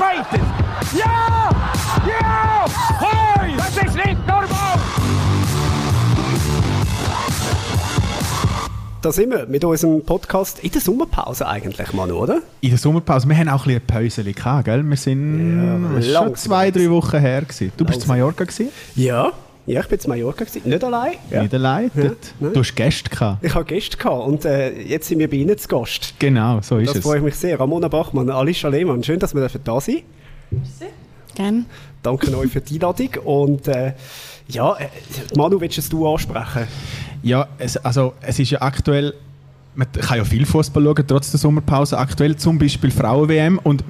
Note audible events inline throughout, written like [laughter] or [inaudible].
arbeitet! Ja! Ja! Hoi! Das ist nicht normal! Da sind wir mit unserem Podcast in der Sommerpause eigentlich, Manu, oder? In der Sommerpause. Wir haben auch ein bisschen eine Pause gehabt, gell? Wir sind Ja, schon zwei, drei Wochen her. Gewesen. Du bist zu Mallorca, gewesen? Ja. Ja, ich bin zu Mallorca, gewesen. nicht allein. Ja. nicht allein. Ja, Dort- nein. Du hast Gäste gehabt. Ich habe Gäste gehabt und äh, jetzt sind wir bei Ihnen zu Gast. Genau, so ist Das es. freue ich mich sehr. Ramona Bachmann, Alicia Lehmann, schön, dass wir da sind. Gerne. Danke euch für die Einladung. Und äh, ja, äh, Manu, willst du es ansprechen? Ja, es, also es ist ja aktuell, man kann ja viel Fußball schauen, trotz der Sommerpause. Aktuell zum Beispiel Frauen-WM und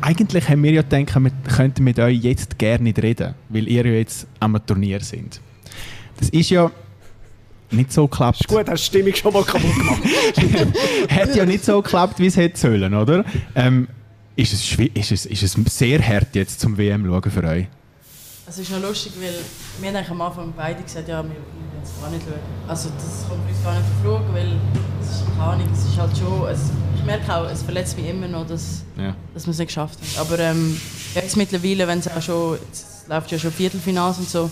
eigentlich haben wir ja gedacht, wir könnten mit euch jetzt gerne nicht reden, weil ihr ja jetzt am Turnier sind. Das ist ja nicht so geklappt. Ist gut, hast die Stimmung schon mal kaputt gemacht. [laughs] Hat ja nicht so geklappt, wie es hätte sollen, oder? Ähm, ist, es ist, es, ist es sehr hart jetzt zum WM schauen für euch? Es ist noch lustig, weil wir haben am Anfang beide gesagt, ja, wir wir wollen es gar nicht schauen. Also das kommt uns gar nicht in Frage, weil es ist keine Ahnung, es ist halt schon, es, ich merke auch, es verletzt mich immer noch, dass, Ja. dass wir es nicht geschafft haben. Aber ähm, jetzt mittlerweile, wenn es auch schon, es läuft ja schon Viertelfinals und so,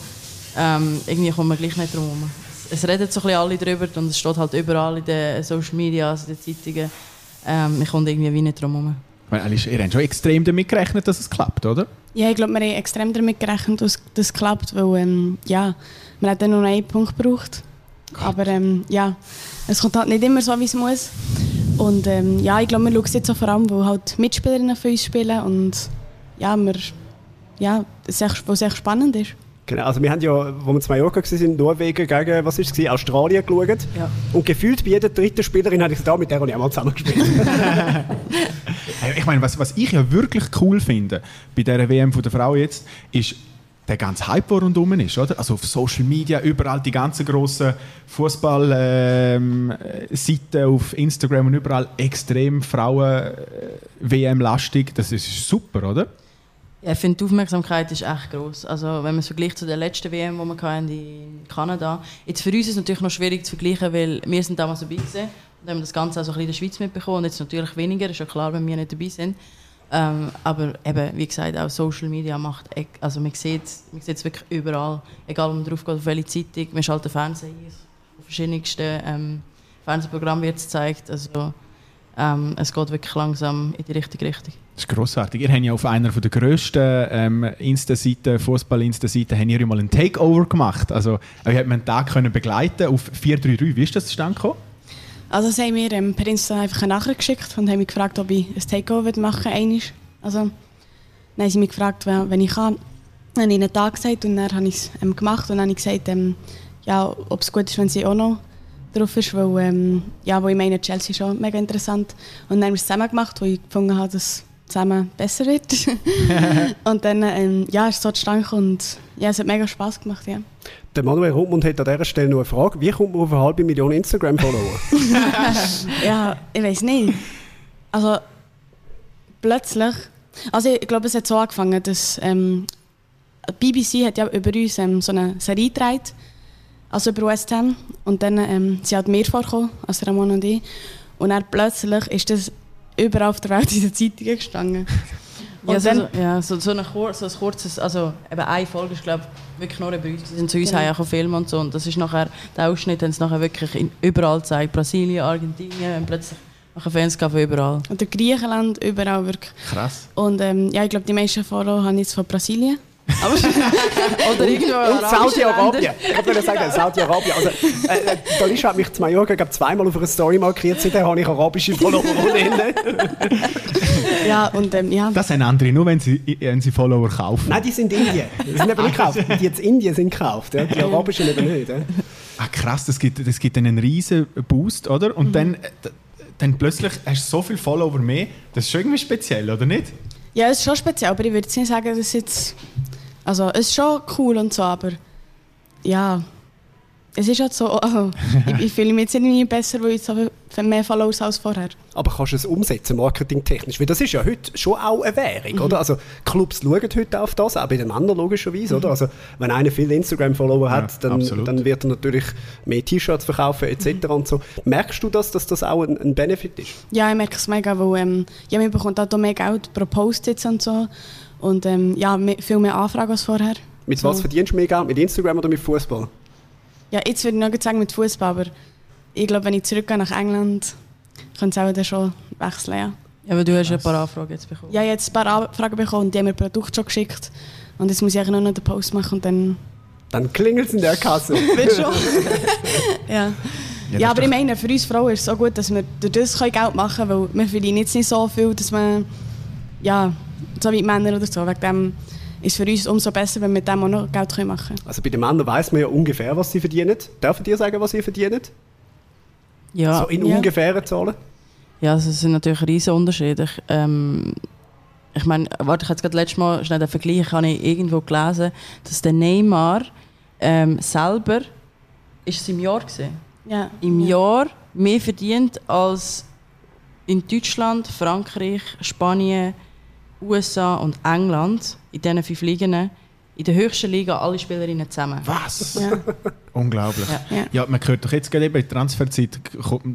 ähm, irgendwie kommen wir gleich nicht drum herum. Es, es reden so ein bisschen alle drüber und es steht halt überall in den Social Media, also in den Zeitungen. Ähm, ich komme irgendwie wie nicht drum herum. Ihr habt schon extrem damit gerechnet, dass es klappt, oder? Ja, ich glaube, wir haben extrem damit gerechnet, dass das klappt, weil ähm, ja, wir haben dann nur noch einen Punkt gebraucht. Aber ähm, ja, es kommt halt nicht immer so, wie es muss. Und ähm, ja, ich glaube, wir schauen es jetzt so vor allem, weil halt Mitspielerinnen für uns spielen und ja, wir, ja, es echt, weil es echt spannend ist. Genau, also wir haben ja, wo wir zu Mallorca waren, in Norwegen gegen, was ist es? Australien geschaut. Ja. Und gefühlt bei jeder dritten Spielerin habe ich gesagt, ah, mit der habe ich auch mal zusammen gespielt. [laughs] Ich meine, was, was ich ja wirklich cool finde bei dieser WM von der Frau jetzt, ist der ganze Hype, der rundherum ist, oder? Also auf Social Media, überall die ganzen grossen Fußball-Seiten auf Instagram und überall extrem Frauen-WM-lastig. Das ist super, oder? Ja, ich finde, die Aufmerksamkeit ist echt groß. Also, wenn man es vergleicht zu der letzten WM, die wir in Kanada Jetzt für uns ist es natürlich noch schwierig zu vergleichen, weil wir sind damals dabei gewesen und haben das Ganze auch so ein bisschen in der Schweiz mitbekommen. Und jetzt natürlich weniger, ist ja klar, wenn wir nicht dabei sind. Ähm, aber eben, wie gesagt, auch Social Media macht, ex- also man sieht man es wirklich überall. Egal, wo man drauf geht, auf welche Zeitung, man schaltet Fernsehen ein, auf verschiedensten ähm, Fernsehprogrammen wird es gezeigt. Also, ähm, es geht wirklich langsam in die richtige Richtung. Das ist grossartig. Ihr habt ja auf einer der grössten ähm, Insta-Seiten, Fußball-Insta-Seiten, habt ihr mal einen Takeover gemacht. Also, hat man einen Tag können begleiten auf 433. Wie ist das zustande gekommen? Also sie haben mir ähm, per Insta einfach eine Nachricht geschickt und haben mich gefragt, ob ich ein Takeover machen will. Also, dann haben sie mich gefragt, wenn, ich kann. Dann habe ich ihnen da gesagt und dann habe ich es ähm, gemacht und dann habe ich gesagt, ähm, ja, ob es gut ist, wenn sie auch noch drauf ist, weil, ähm, ja, weil ich meine, Chelsea ist schon mega interessant. Und dann haben wir es zusammen gemacht, weil ich gefunden habe, dass zusammen besser wird. [laughs] [laughs] und dann ähm, ja, ist es so zustande und ja, es hat mega Spass gemacht, ja. der Manuel Rundmund hat an dieser Stelle noch eine Frage. Wie kommt man auf eine halbe Million Instagram-Follower? [laughs] Ja, ich weiß nicht. Also plötzlich. Also ich glaube, es hat so angefangen, dass ähm, BBC hat ja über uns ähm, so eine Serie gedreht, also über West Ham. Und dann ähm, sie hat mir vorgekommen, also Ramon und ich. Und dann plötzlich ist das überall auf der Welt in den Zeitungen gestanden. Ja, Und so, dann- so, ja so, so, ein kur so ein kurzes, also eben eine Folge ist glaube wirklich nur über uns. Sie sind zu uns Genau. auch Filme und so und das ist nachher, der Ausschnitt haben sie nachher wirklich in, überall gezeigt. Brasilien, Argentinien, und plötzlich nachher Fans von überall. Und in Griechenland, überall wirklich. Krass. Und ähm, ja, ich glaube, die meisten Follower haben jetzt von Brasilien. [laughs] Oder irgendwo Und Saudi-Arabien. Ich wollte sagen, Saudi-Arabien. Also, äh, äh, Dalisha hat mich zu Mallorca glaub, zweimal auf einer Story markiert. Seitdem habe ich arabische Follower [laughs] ohne ja, und ähm, ja. Das haben andere nur, wenn sie, wenn sie Follower kaufen. Nein, die sind Indien. Die sind eben nicht gekauft. Die jetzt Indien sind gekauft. Ja? Die arabischen eben nicht. Ja? Ah, krass, das gibt, das gibt einen riesen Boost, oder? Und dann, äh, dann plötzlich hast du so viele Follower mehr. Das ist schon irgendwie speziell, oder nicht? Ja, es ist schon speziell, aber ich würde nicht sagen, dass jetzt. Also, es ist schon cool und so, aber. Ja. Es ist halt so, also, [laughs] ich, ich fühle mich jetzt nicht besser, weil ich habe mehr Followers als vorher. Aber kannst du es umsetzen, marketingtechnisch? Weil das ist ja heute schon auch eine Währung, oder? Also Clubs schauen heute auf das, auch bei den Männern logischerweise, oder? Also wenn einer viele Instagram-Follower Ja, hat, dann, absolut. dann wird er natürlich mehr T-Shirts verkaufen etc. und so. Merkst du das, dass das auch ein, ein Benefit ist? Ja, ich merke es mega, weil ähm, ja, man bekommt auch mehr Geld pro Post jetzt und so. Und ähm, ja, mehr, viel mehr Anfragen als vorher. Mit so. was verdienst du mehr Geld? Mit Instagram oder mit Fußball? Ja, jetzt würde ich noch sagen mit Fußball, aber ich glaube, wenn ich zurückgehe nach England, könnte es auch dann schon wechseln. Ja. Ja, aber du hast ein paar Anfragen jetzt bekommen. Ja, ich habe jetzt ein paar Anfragen bekommen und die haben mir Produkt schon geschickt. Und jetzt muss ich eigentlich nur noch den Post machen und dann Dann klingelt es in der Kasse. [laughs] wird schon. [laughs] ja. Ja, ist aber ich meine, für uns Frauen ist es so gut, dass wir durch das können Geld machen können, weil wir verdienen jetzt nicht so viel, dass man, ja, so wie die Männer oder so, wegen dem ist es für uns umso besser, wenn wir mit dem auch noch Geld können machen können. Also bei den Männern weiß man ja ungefähr, was sie verdienen. Dürfen dir sagen, was sie verdienen? Ja, So in ja. ungefähren Zahlen? ja also es sind natürlich riesen Unterschiede. Ich, ähm, ich meine, warte, ich habe jetzt gerade letztes Mal schnell den Vergleich, habe ich irgendwo gelesen, dass der Neymar ähm, selber, ist es im Jahr gesehen, Ja. im ja. Jahr mehr verdient als in Deutschland, Frankreich, Spanien, USA und England, in diesen fünf Ligen, in der höchsten Liga alle Spielerinnen zusammen. Was? Ja. [laughs] Unglaublich. Ja. Ja. Ja, man hört doch jetzt gerade eben in der Transferzeit,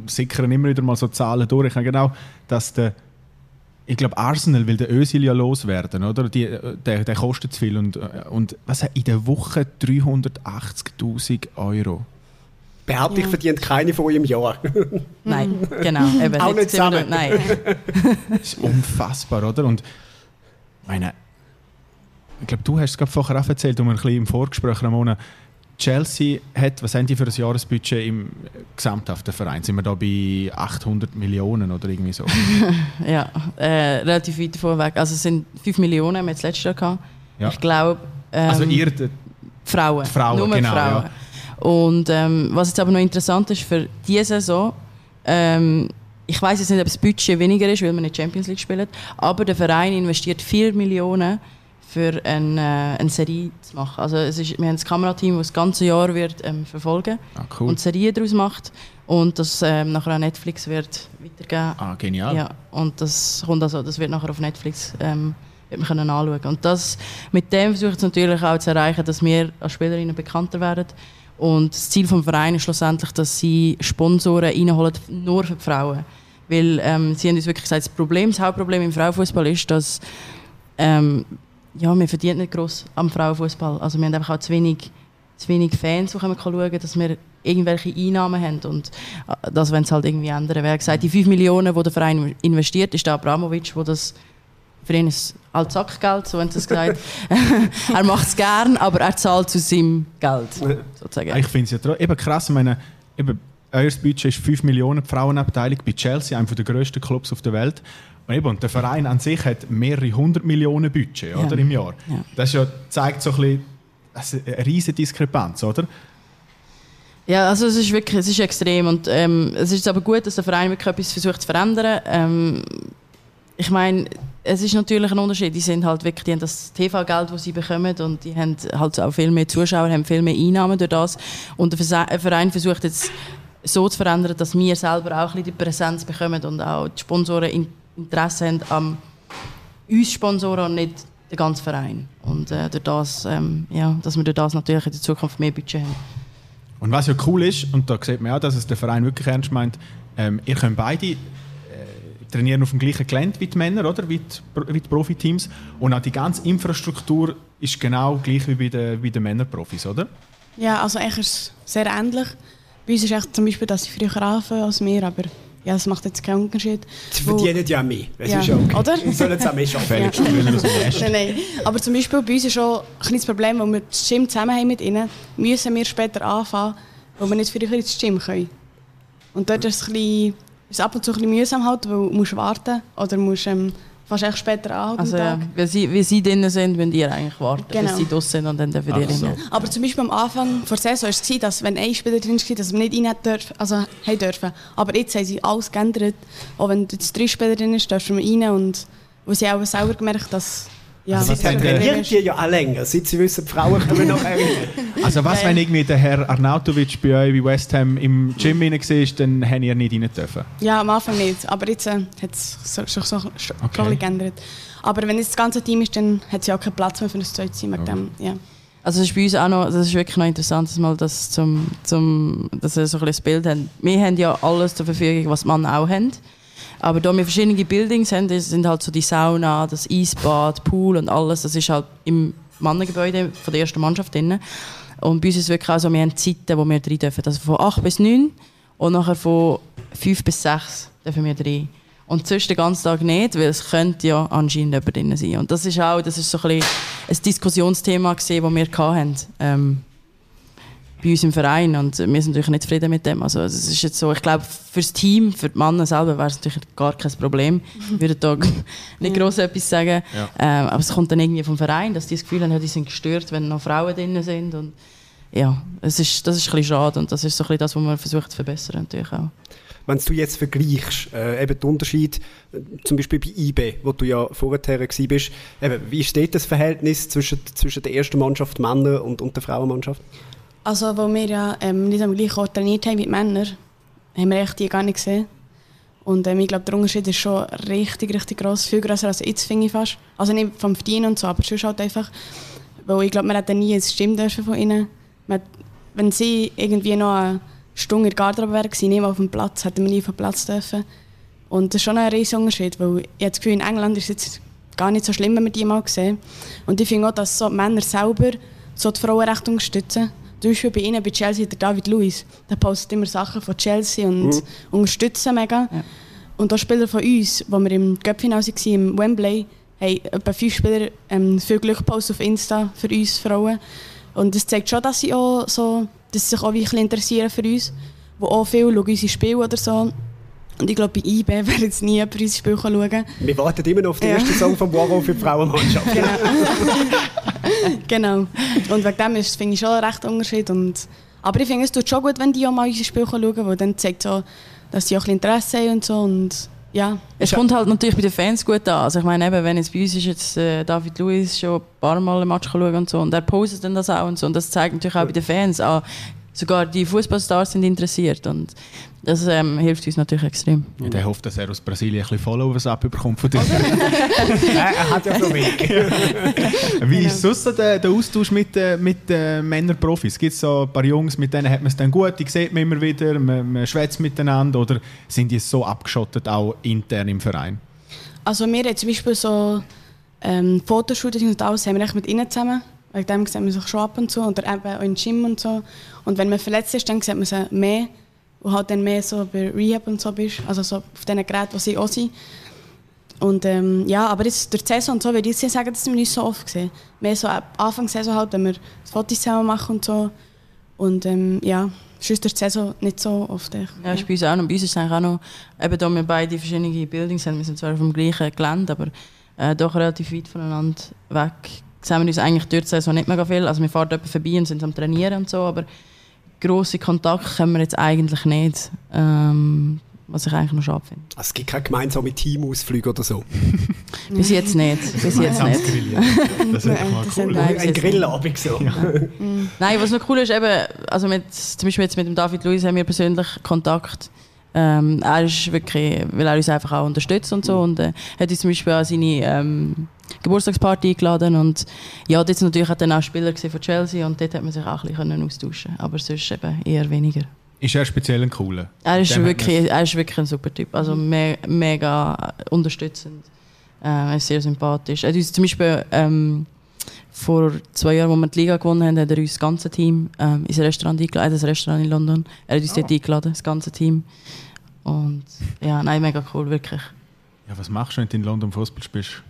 sickern immer wieder mal so Zahlen durch. Ich habe genau, dass der, ich glaube Arsenal will der Özil ja loswerden, oder? Die, äh, der, der kostet zu viel und, äh, und was in der Woche 380'000 Euro. Behaupte ich, verdient keine von euch im Jahr. Nein, [laughs] genau. Eben, Auch jetzt nicht sind wir zusammen. da- Nein. [laughs] Das ist unfassbar, oder? Und meine, ich glaube, du hast es gerade vorher auch erzählt, um ein bisschen im Vorgespräch, Ramona. Chelsea hat, was haben die für ein Jahresbudget im gesamthaften Verein? Sind wir da bei 800 Millionen oder irgendwie so? [laughs] Ja, äh, relativ weit davon weg. Also es sind 5 Millionen, haben wir jetzt letztes Jahr gehabt. Ja. Ich glaube... Ähm, Also ihr, d- Frauen. Die Frauen, Nur genau, Frauen. Und ähm, was jetzt aber noch interessant ist für diese Saison, ähm, ich weiß jetzt nicht, ob das Budget weniger ist, weil wir nicht Champions League spielen, aber der Verein investiert 4 Millionen für eine, äh, eine Serie zu machen. Also es ist, wir haben das Kamerateam, das das ganze Jahr wird ähm, verfolgen ah, cool. und Serien daraus macht und das ähm, nachher an Netflix wird weitergeben. ah, genial. Ja, und das kommt also, das wird nachher auf Netflix ähm, wird man können anschauen. Und das, mit dem versuche ich natürlich auch zu erreichen, dass wir als Spielerinnen bekannter werden. Und das Ziel des Vereins ist schlussendlich, dass sie Sponsoren reinholen, nur für die Frauen. Weil ähm, sie haben uns wirklich gesagt, das Problem, das Hauptproblem im Frauenfußball ist, dass ähm, ja, wir verdienen nicht gross am Frauenfußball. Also wir haben einfach auch zu wenig, zu wenig Fans, die können schauen dass wir irgendwelche Einnahmen haben. Und äh, das wollen sie halt irgendwie ändern. Wer gesagt, die 5 Millionen, die der Verein investiert, ist der Abramovic, wo das für ihn ist halt Sackgeld, so haben sie es gesagt. [laughs] er macht es gern, aber er zahlt zu seinem Geld, sozusagen. Ich finde es ja eben krass. Ich meine, eben, euer Budget ist 5 Millionen Frauenabteilung bei Chelsea, einem der grössten Clubs auf der Welt. Und, eben, und der Verein an sich hat mehrere hundert Millionen Budget oder, im Jahr. Ja. Das ja, zeigt so ein bisschen also eine riesige Diskrepanz, oder? Ja, also es ist wirklich, es ist extrem und ähm, es ist aber gut, dass der Verein wirklich etwas versucht zu verändern. Ähm, ich meine, es ist natürlich ein Unterschied. Die sind halt wirklich, die haben das TV-Geld, das sie bekommen und die haben halt auch viel mehr Zuschauer, haben viel mehr Einnahmen durch das. Und der Verein versucht jetzt so zu verändern, dass wir selber auch ein bisschen die Präsenz bekommen und auch die Sponsoren in- Interesse haben an uns Sponsoren und nicht den ganzen Verein. Und äh, durch das, ähm, ja, dass wir durch das natürlich in der Zukunft mehr Budget haben. Und was ja cool ist, und da sieht man auch, dass es der Verein wirklich ernst meint, ähm, ihr könnt beide äh, trainieren auf dem gleichen Gelände wie die Männer, oder? Wie die, wie die Profiteams. Und auch die ganze Infrastruktur ist genau gleich wie bei den, wie den Männerprofis, oder? Ja, also eigentlich ist es sehr ähnlich. Bei uns ist echt zum Beispiel, dass sie früher anfangen als wir, aber ja, das macht jetzt keinen Unterschied. Sie verdienen ja mehr. Das Ja. ist ja okay. Oder? Sie sollen es auch mehr schaffen. Nest. Nein, nein. Aber zum Beispiel bei uns ist schon ein kleines Problem, weil wir das Gym zusammen haben mit ihnen, müssen wir später anfangen, weil wir nicht früher ins Gym können. Und dort ist es, ein bisschen, ist es ab und zu ein bisschen mühsam, halt, weil du musst warten oder musst ähm, fast echt später an Also ja, wie sie, wie sie drinnen sind, müsst ihr eigentlich warten, Genau. bis sie draußen sind und dann dürfen ihr so. rein. Aber zum Beispiel am Anfang der Saison war es, dass wenn ein Spieler drin war, dass wir nicht rein dürfen, also haben dürfen. Aber jetzt haben sie alles geändert. Auch wenn jetzt drei Spieler drin sind, dürfen wir rein. Und wo sie auch selber gemerkt dass Ja, Also wir- trainieren die ja auch länger. Seit sie wissen, die Frauen kommen [laughs] rein. Also was, wenn irgendwie der Herr Arnautovic bei euch bei West Ham im Gym rein war, dann habt ihr nicht rein dürfen? Ja, am Anfang nicht, aber jetzt äh, hat es so, schon so, schon schon Okay. ein bisschen geändert. Aber wenn jetzt das ganze Team ist, dann hat es ja auch keinen Platz mehr für ein zweites Team. Wegen dem, ja. Also das ist bei uns auch noch, das ist wirklich noch interessant, dass, mal das zum, zum, dass wir so ein bisschen das Bild haben. Wir haben ja alles zur Verfügung, was die Männer auch haben. Aber da wir verschiedene Buildings haben, sind halt so die Sauna, das Eisbad, Pool und alles, das ist halt im Mannengebäude von der ersten Mannschaft drin. Und bei uns ist es wirklich auch so, wir haben Zeiten, wo wir rein dürfen. Also von 8 bis 9 und nachher von 5 bis 6 dürfen wir rein. Und sonst den ganzen Tag nicht, weil es könnte ja anscheinend jemand drin sein. Und das ist auch das ist so ein, ein Diskussionsthema, das wir hatten. Ähm, bei uns im Verein und wir sind natürlich nicht zufrieden mit dem. Also es ist jetzt so, ich glaube, für das Team, für die Männer selber wäre es natürlich gar kein Problem. Ich würde da [laughs] nicht gross etwas sagen. Ähm, aber es kommt dann irgendwie vom Verein, dass die das Gefühl haben, ja, die sind gestört, wenn noch Frauen drin sind. Und ja, es ist, das ist ein bisschen schade und das ist so ein bisschen das, was man versucht zu verbessern natürlich auch. Wenn du jetzt vergleichst, äh, eben den Unterschied, äh, zum Beispiel bei IB, wo du ja vorher bist, eben, wie steht das Verhältnis zwischen, zwischen der ersten Mannschaft Männer und, und der Frauenmannschaft? Also, wo wir ja ähm, nicht am gleichen Ort trainiert haben wie die Männer, haben wir echt die gar nicht gesehen. Und ähm, ich glaube, der Unterschied ist schon richtig, richtig gross. Viel grösser als jetzt, finde ich fast. Also nicht vom Verdienen und so, aber sonst halt einfach. Weil ich glaube, man hätte nie eine Stimme dürfen von ihnen. Man, wenn sie irgendwie noch eine Stunde in der Garderobe wäre, nicht auf dem Platz, hätten wir nie den Platz dürfen. Und das ist schon ein riesiger Unterschied, weil ich habe das Gefühl, in England ist es jetzt gar nicht so schlimm, wenn wir die mal sehen. Und ich finde auch, dass so die Männer selber so die Frauenrechte unterstützen. Zum Beispiel bei ihnen, bei Chelsea, der David Luiz, der postet immer Sachen von Chelsea und unterstützt sie mega. Und auch Spieler von uns, wo wir im Cup-Final waren, im Wembley, haben etwa fünf Spieler ähm, viel Glück gepostet auf Insta für uns Frauen. Und das zeigt schon, dass sie, auch so, dass sie sich auch wirklich interessieren für uns. Wo auch viel schauen unsere Spiele oder so. Und ich glaube, bei IB [laughs] wäre jetzt nie jemand unser Spiel schauen Wir warten immer noch auf den Ja. ersten Song von Waro für die Frauenmannschaft. [laughs] Genau. [laughs] [laughs] Und wegen dem ist, finde ich schon ein recht Unterschied. Und, aber ich finde, es tut schon gut, wenn die auch mal unser Spiel schauen weil dann zeigt so, dass sie auch ein Interesse haben und so. Und ja, Es kommt halt natürlich bei den Fans gut an. Also ich meine, eben, wenn jetzt bei uns ist jetzt äh, David Luiz schon ein paar Mal ein Match schauen und so und er postet dann das auch und so und das zeigt natürlich auch bei den Fans an. Sogar die Fußballstars sind interessiert und das ähm, hilft uns natürlich extrem. Und er hofft, dass er aus Brasilien ein bisschen Followers abbekommt von dir. Nein, [laughs] er hat ja noch Weg. [laughs] Wie ist sonst so der, der Austausch mit, äh, mit äh, Männerprofis? Gibt es so ein paar Jungs, mit denen hat man es dann gut, die sieht man immer wieder, man, man schwätzt miteinander oder sind die so abgeschottet, auch intern im Verein? also wir haben zum Beispiel so ähm, Fotoshootings und alles haben wir echt mit ihnen zusammen. Wegen dem sehen wir sich schon ab und zu. Oder eben auch im Gym und so. Und wenn man verletzt ist, dann sieht man sie mehr. Und halt dann mehr so bei Rehab und so bist. Also so auf diesen Geräten, wo sie auch sind. Und ähm, ja, aber jetzt durch die Saison und so, würde ich sagen, das sind wir nicht so oft gesehen. Mehr so ab Anfang der Saison halt, wenn wir Fotos zusammen machen und so. Und ähm, ja, sonst durch die Saison nicht so oft. echt. Ja, ist bei uns auch noch. Bei uns ist es eigentlich auch noch, eben da wir beide verschiedene Buildings haben, wir sind zwar dem gleichen Gelände, aber äh, doch relativ weit voneinander weg, sehen wir uns eigentlich durch die Saison nicht mega viel. Also wir fahren dort vorbei und sind am Trainieren und so, aber grosse Kontakte können wir jetzt eigentlich nicht, ähm, was ich eigentlich noch schade finde. Also es gibt keine gemeinsamen Teamausflüge oder so. [laughs] Bis jetzt nicht, bis jetzt nicht. Das doch mal Das cool. Nein, Ein. Grillabend so. [laughs] Nein, was noch cool ist, eben, also mit, zum Beispiel jetzt mit dem David Luiz haben wir persönlich Kontakt. Ähm, er ist wirklich, weil er uns einfach auch unterstützt und so und äh, hat uns zum Beispiel an seine ähm, Geburtstagsparty eingeladen und ja, dort sind natürlich auch dann auch Spieler von Chelsea und dort hat man sich auch ein bisschen austauschen aber sonst eben eher weniger. Ist er speziell ein cooler? Er ist, Dem wirklich, er ist wirklich ein super Typ, also me mega unterstützend, äh, er ist sehr sympathisch. Er hat uns zum Beispiel ähm, vor zwei Jahren, als wir die Liga gewonnen haben, hat er uns das ganze Team ähm, ins Restaurant eingeladen, ein Restaurant in London, er hat uns dort eingeladen, das ganze Team. Und ja, nein, mega cool, wirklich. Ja, was machst du, wenn du in London Fußball spielst?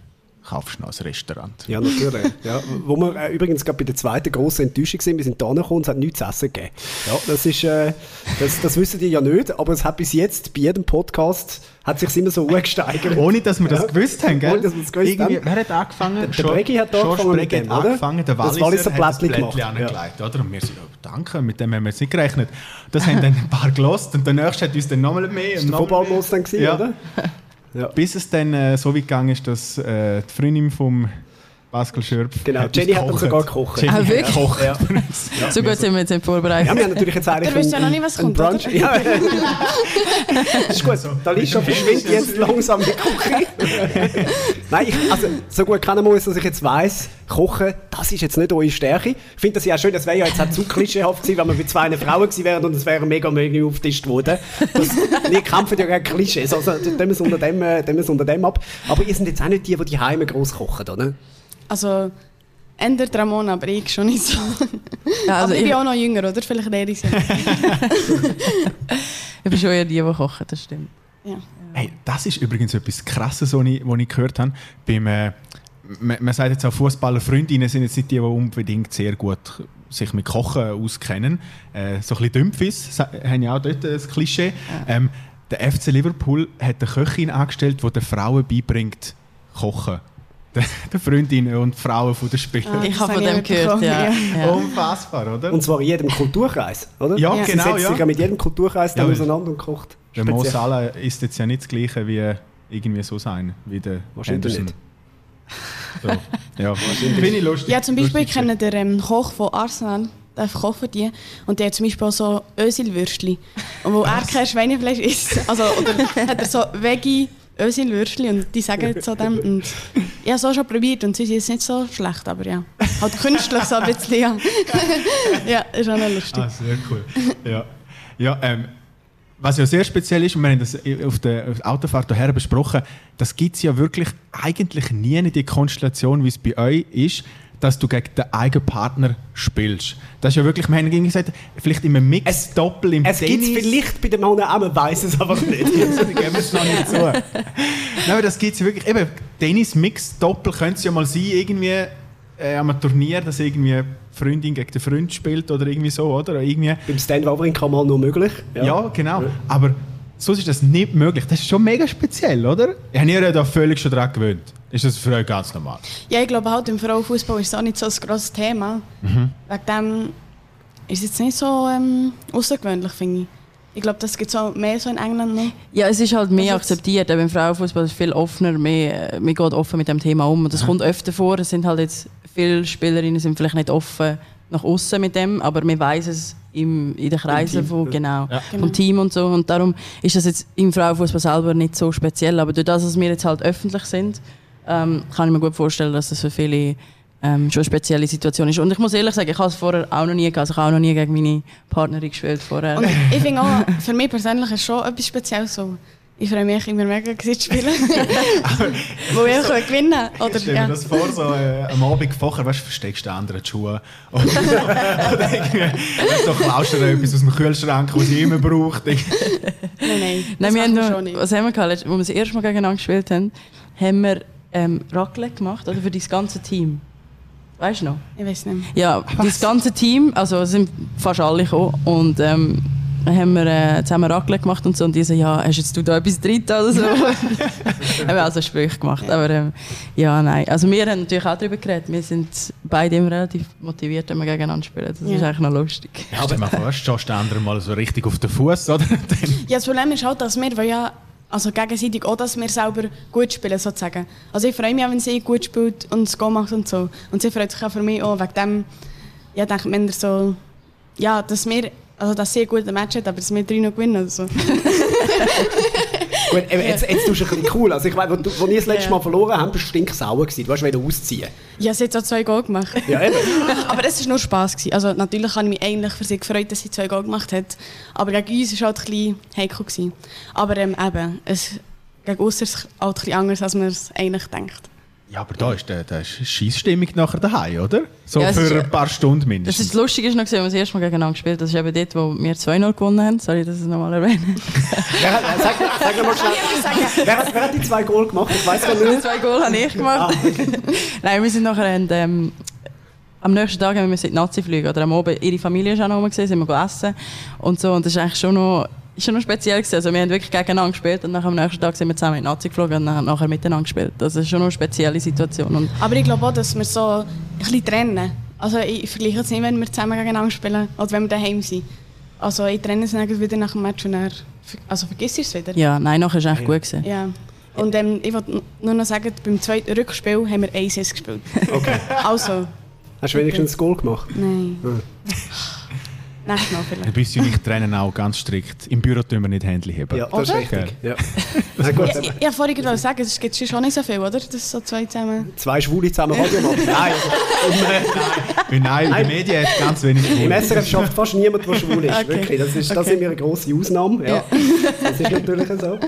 Kaufst du noch ein Restaurant. Ja, natürlich. Ja, wo wir äh, übrigens gerade bei der zweiten grossen Enttäuschung sind, wir sind da gekommen und es hat nichts zu essen gegeben. Ja, das ist, äh, das, das wissen die ja nicht, aber es hat bis jetzt bei jedem Podcast hat sich immer so gesteigert. Ohne, dass wir das Ja. gewusst haben, gell? Ohne, dass wir das gewusst Irgendwie- haben. Wer hat angefangen? Der- der Bregi hat angefangen mit Bregi dem, hat oder? angefangen, der Das Walliser, Walliser hat das gemacht, angelegt, oder? Und wir sind, ja, danke, mit dem haben wir jetzt nicht gerechnet. Das haben dann ein paar gelost und der nächste hat uns dann nochmal mehr. Das war der nochmal Footballmodus dann, gewesen, Ja. oder? [laughs] mehr. Bis es dann äh, so weit gegangen ist, dass äh, die Freundin vom Pascal Schürpf. Genau, hat Jenny uns hat gekocht. sogar gekocht. Jenny Ah, wirklich? gekocht. Ja. [laughs] so gut sind wir jetzt nicht vorbereitet. Ja, wir haben natürlich jetzt eigentlich Ihr wisst ja noch nicht, was kommt, Brunch. Ja. [laughs] das ist gut. Da liegt schon verschwindet jetzt langsam die Küche. [laughs] Nein, ich, also, so gut kennen wir uns, dass ich jetzt weiss, Kochen, das ist jetzt nicht eure Stärke. Ich finde das ja auch schön, das wäre ja jetzt auch zu klischeehaft gewesen, wenn wir bei zwei Frauen gewesen wären und es wäre mega Menü aufgetischt worden. Das, wir kämpfen ja gegen Klischees, also wir es unter dem, tun wir es unter dem ab. Aber ihr seid jetzt auch nicht die, die die Heime gross kochen, oder? Also, ändert Ramona, aber ich schon nicht so. Ja, also aber ich, ich, bin auch noch jünger, oder? Vielleicht lehre ich es. ich bin schon eher die, die kochen, das stimmt. ja. Hey, das ist übrigens etwas Krasses, was ich, was ich gehört habe. Beim, äh, man, man sagt jetzt auch, Fußballer Freundinnen sind jetzt nicht die, die unbedingt sehr gut sich mit Kochen auskennen. Äh, so ein bisschen Dümpfis haben ja auch dort das Klischee. Ähm, der FC Liverpool hat eine Köchin angestellt, die den Frauen beibringt, kochen. Den Freundinnen und Frauen von den Spielern. Ah, ich habe von dem gehört, ja. ja. Unfassbar, oder? Und zwar in jedem Kulturkreis, oder? Ja, Ja. Sie genau, setzt ja. sich ja mit jedem Kulturkreis dann Ja, auseinander und kocht. Der Mo. Salah ist jetzt ja nicht das Gleiche wie irgendwie so sein, wie der Wahrscheinlich Henderson. nicht. So. Ja, finde ich lustig. Ja, zum Beispiel, ich Lustig. kenne den ähm, Koch von Arsenal, der verkauft die. Und der hat zum Beispiel auch so Ösilwürstli. Und wo er kein Schweinefleisch isst, also, oder hat er so Veggie Ösilwürstli und die sagen so dem. Und ich habe es schon probiert und sie sind jetzt nicht so schlecht, aber ja. Halt künstlich so ein bisschen, ja. ja, ist auch noch lustig. Ah, sehr cool. Ja, ja ähm, was ja sehr speziell ist, und wir haben das auf der, auf der Autofahrt hierher besprochen, das gibt es ja wirklich eigentlich nie in die Konstellation, wie es bei euch ist, dass du gegen den eigenen Partner spielst. Das ist ja wirklich, wir haben irgendwie gesagt, vielleicht im Mix, Es- Doppel im Es gibt Tennis. es vielleicht bei den Männern auch, man weiß es einfach nicht. [laughs] Also, die geben es noch nicht zu. Nein, aber das gibt es ja wirklich. Eben, Tennis, Mix, Doppel könnte es ja mal sein, irgendwie äh, am Turnier, dass irgendwie eine Freundin gegen den Freund spielt oder irgendwie so, oder? Irgendwie, Beim Stan Wawrinka mal nur möglich. ja. genau. Aber sonst ist das nicht möglich. Das ist schon mega speziell, oder? Habt ihr euch da völlig schon daran gewöhnt? Ist das für euch ganz normal? Ja, ich glaube halt im Frauenfußball ist es auch nicht so ein grosses Thema. Mhm. Wegen dem ist es jetzt nicht so ähm, außergewöhnlich, finde ich. Ich glaube, das gibt es auch mehr so in England noch. Ja, es ist halt mehr Das ist- akzeptiert. Im Frauenfußball ist es viel offener, mehr, äh, man geht offen mit dem Thema um. Und das kommt öfter vor. Es sind halt jetzt viele Spielerinnen sind vielleicht nicht offen nach außen mit dem, aber man weiß es im, in den Kreisen von, genau, Ja. vom Team und so. Und darum ist das jetzt im Frauenfußball selber nicht so speziell. Aber durch das, dass wir jetzt halt öffentlich sind, ähm, kann ich mir gut vorstellen, dass das für viele ähm, schon eine spezielle Situation ist. Und ich muss ehrlich sagen, ich habe es vorher auch noch nie gehabt. Also ich habe auch noch nie gegen meine Partnerin gespielt vorher. Und ich finde auch, für mich persönlich ist schon etwas Spezielles so. Ich freue mich immer mega, gewesen zu spielen. [laughs] Wo ich auch gewinnen Ich stelle mir ja. das vor, so äh, am Abend vorher, weißt du, versteckst du anderen die Schuhe. [laughs] Oder, oder du, klaust du dir etwas aus dem Kühlschrank, was sie immer braucht. Nein, nein. [laughs] Nein, wir haben noch, schon nicht. was haben wir gehabt? Als wir das erste Mal gegeneinander gespielt haben, haben wir ähm, Raclette gemacht, oder für das ganze Team. Weißt du noch? Ich weiß nicht. Ja, das ganze Team, also es sind fast alle gekommen und ähm, dann haben wir äh, zusammen Raclette gemacht und so und die so, ja, hast jetzt du da etwas drin oder so? [laughs] [laughs] haben wir also Sprüche gemacht, aber ähm, ja, nein. Also wir haben natürlich auch darüber geredet, wir sind beide immer relativ motiviert, wenn wir gegeneinander spielen, das ist Ja. eigentlich noch lustig. Ja, mal vor, [laughs] stehst du anderen mal so richtig auf den Fuß, oder? Ja, das Problem ist halt, dass wir wollen ja also gegenseitig auch, dass wir selber gut spielen, sozusagen. Also ich freue mich auch, wenn sie gut spielt und es Goal macht und so. Und sie freut sich auch für mich auch, wegen dem, ja, denkt man so, ja, dass wir, also dass sie ein gutes Match hat, aber dass wir drei noch gewinnen oder so. [laughs] Gut, eben, jetzt, jetzt tust du ein bisschen cool. Also ich weiß, als wir das letzte. Mal verloren haben, bist du stinksauer gewesen. Du hast wieder ausziehen. Ja, sie hat auch zwei Goal gemacht. Ja, eben. [laughs] aber es war nur Spass. Gewesen. Also natürlich habe ich mich eigentlich für sie gefreut, dass sie zwei Goal gemacht hat. Aber gegen uns war es halt ein bisschen heikel. Gewesen. Aber ähm, eben, es, gegen uns ist es halt ein bisschen anders, als man es eigentlich denkt. Ja, aber da ist, der, da ist Scheissstimmung nachher daheim, oder? So Ja, für ist- ein paar Stunden Das mindestens. ist das Lustige ist noch, gesehen, als wir das erste Mal gegeneinander gespielt haben. Das ist eben dort, wo wir 2-0 gewonnen haben. Sorry, dass ich es nochmal erwähne. Wer hat, sag, sag mir mal schnell, [laughs] wer, hat, wer hat die zwei Goal gemacht? Ich weiß gar Die nicht. zwei Goal habe ich gemacht. [laughs] Nein, wir sind nachher und, ähm, am nächsten Tag haben wir in die Nazi fliegen. Oder am Abend, ihre Familie war auch noch rum, gewesen, sind wir gegessen. Und so. Und das ist eigentlich schon noch, ist schon noch speziell gewesen. Also wir haben wirklich gegeneinander gespielt und dann am nächsten Tag sind wir zusammen in Nazi geflogen und dann nachher miteinander gespielt. Das ist schon noch eine spezielle Situation. Und Aber ich glaube auch, dass wir so ein bisschen trennen. Also ich vergleiche es nicht, wenn wir zusammen gegeneinander spielen oder wenn wir daheim sind. Also ich trenne es dann wieder nach dem Match und dann, also vergiss es wieder. ja, nein, nachher ist es eigentlich gut gewesen. Ja. Und ähm, ich wollte nur noch sagen, beim zweiten Rückspiel haben wir 1 gespielt. Okay. Also, Hast du wenigstens ein Goal gemacht? nein. Hm. Nächstes Mal vielleicht. Bist du nicht trennen auch ganz strikt. Im Büro tun wir nicht Händchen heben. Ja, das ist richtig. Ja. [laughs] Na gut, Ich, ich vorhin gerade sagen, es gibt schon nicht so viel, oder? Das so zwei zusammen. zwei Schwule zusammen Radio machen. [laughs] Nein, nein, in den Medien hat ganz wenig im Schwule. SRF schafft fast niemand, der schwul ist. [laughs] Okay. Wirklich. Das, ist, das Okay. sind wir eine grosse Ausnahme. Ja. Das ist natürlich so.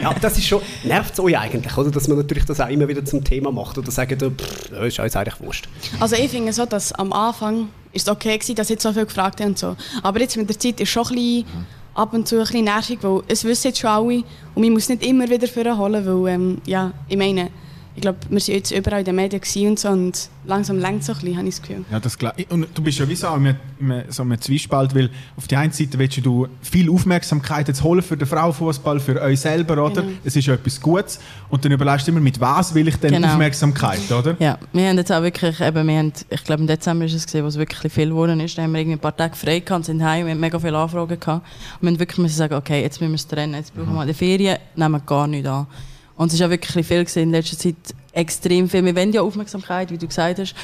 Ja, aber das ist schon, nervt es euch eigentlich, oder? Dass man natürlich das auch immer wieder zum Thema macht oder sagt, pff, das ist uns eigentlich wurscht. Also ich finde so, dass am Anfang ist es okay gewesen, dass jetzt so viel gefragt haben und so. Aber jetzt mit der Zeit ist es schon ein bisschen, ab und zu ein bisschen nervig, weil es wissen jetzt schon alle und man muss nicht immer wieder vorholen, weil, ähm, ja, ich meine, ich glaube, wir sind jetzt überall in den Medien und so und langsam längt es so ein bisschen, habe ich das Gefühl. Ja, das klar. Und du bist ja wie so in einem, in einem, so einem Zwiespalt, weil auf der einen Seite willst du viel Aufmerksamkeit jetzt holen für den Frauenfußball, für euch selber, oder? Genau. Es ist ja etwas Gutes. Und dann überlegst du immer, mit was will ich denn Genau. Aufmerksamkeit, oder? Ja, wir haben jetzt auch wirklich, eben, wir haben, ich glaube im Dezember ist es gesehen, wo es wirklich viel geworden ist. Da haben wir irgendwie ein paar Tage frei gehabt, sind heim, wir haben mega viele Anfragen gehabt. Und wir haben wirklich müssen sagen, okay, jetzt müssen wir es trennen, jetzt brauchen wir die Ferien, nehmen wir gar nicht an. Und es ist auch wirklich viel gesehen in letzter Zeit, extrem viel. Wir wollen ja Aufmerksamkeit, wie du gesagt hast,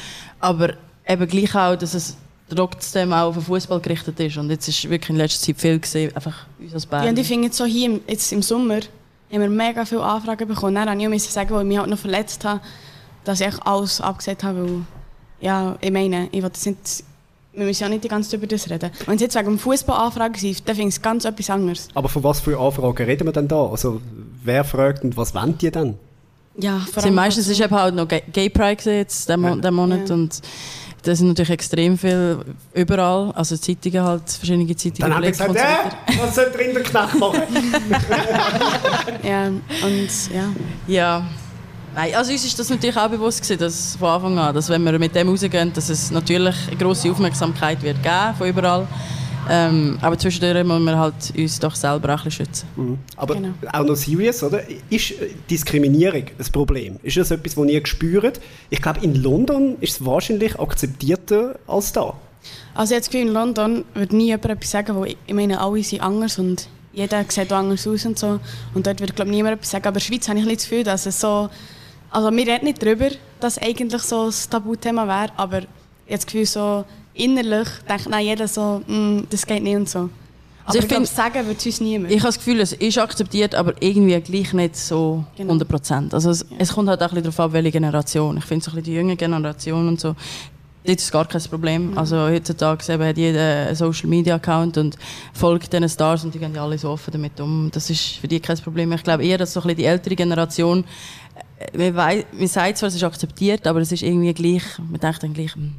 aber eben gleich auch, dass es trotzdem auch auf den Fußball gerichtet ist. Und jetzt ist wirklich in letzter Zeit viel gesehen, einfach uns als Bern. Ja, und ich finde jetzt so hier, im, jetzt im Sommer, haben wir mega viele Anfragen bekommen. Dann musste ich auch sagen, weil ich mich halt noch verletzt habe, dass ich alles abgesagt habe, weil, ja, ich meine, ich will das nicht, wir müssen ja nicht die ganze Zeit über das reden. Wenn es jetzt wegen dem Fußball Anfragen sind, dann finde ich es ganz etwas anderes. Aber von was für Anfragen reden wir denn da? Also, wer fragt und was wollt ihr denn? Ja, vor sind meistens ist eben halt noch Gay Pride jetzt, den, Mo den Monat Ja. und da sind natürlich extrem viel überall, also Zeitungen halt, verschiedene Zeitungen. Dann haben wir gesagt, so äh, was soll der Rinderknecht machen? [laughs] Ja, und ja. Ja. Nein, also uns ist das natürlich auch bewusst gewesen, dass von Anfang an, dass wenn wir mit dem rausgehen, dass es natürlich eine grosse Aufmerksamkeit wird geben von überall. Ähm, aber zwischendurch müssen wir halt uns doch selber auch ein bisschen schützen. Aber Genau. auch noch serious, oder? Ist äh, Diskriminierung ein Problem? Ist das etwas, das ihr spürt? Ich glaube, in London ist es wahrscheinlich akzeptierter als da. Also ich habe das Gefühl, in London würde nie jemand etwas sagen, weil ich, meine, alle sind anders und jeder sieht auch anders aus und so. Und dort würde, glaube ich, niemand etwas sagen. Aber in der Schweiz habe ich ein bisschen das Gefühl, dass es so... Also wir reden nicht darüber, dass es eigentlich so ein Tabuthema wäre, aber ich habe das Gefühl, so innerlich denkt nein, jeder so, «Mm, das geht nicht und so. Aber Also ich ich, glaube, find- sagen es uns niemand. Ich habe das Gefühl, es ist akzeptiert, aber irgendwie gleich nicht so Genau. 100 Prozent. Also es, es kommt halt auch ein bisschen darauf ab, welche Generation. Ich finde so ein bisschen die junge Generation und so, dort ist gar kein Problem. Also heutzutage eben hat jeder einen Social Media Account und folgt diesen Stars und die gehen ja alle so offen damit um. Das ist für die kein Problem. Ich glaube eher, dass so ein bisschen die ältere Generation, äh, man, wei- man sagt zwar, es ist akzeptiert, aber es ist irgendwie gleich, man denkt dann gleich, hm,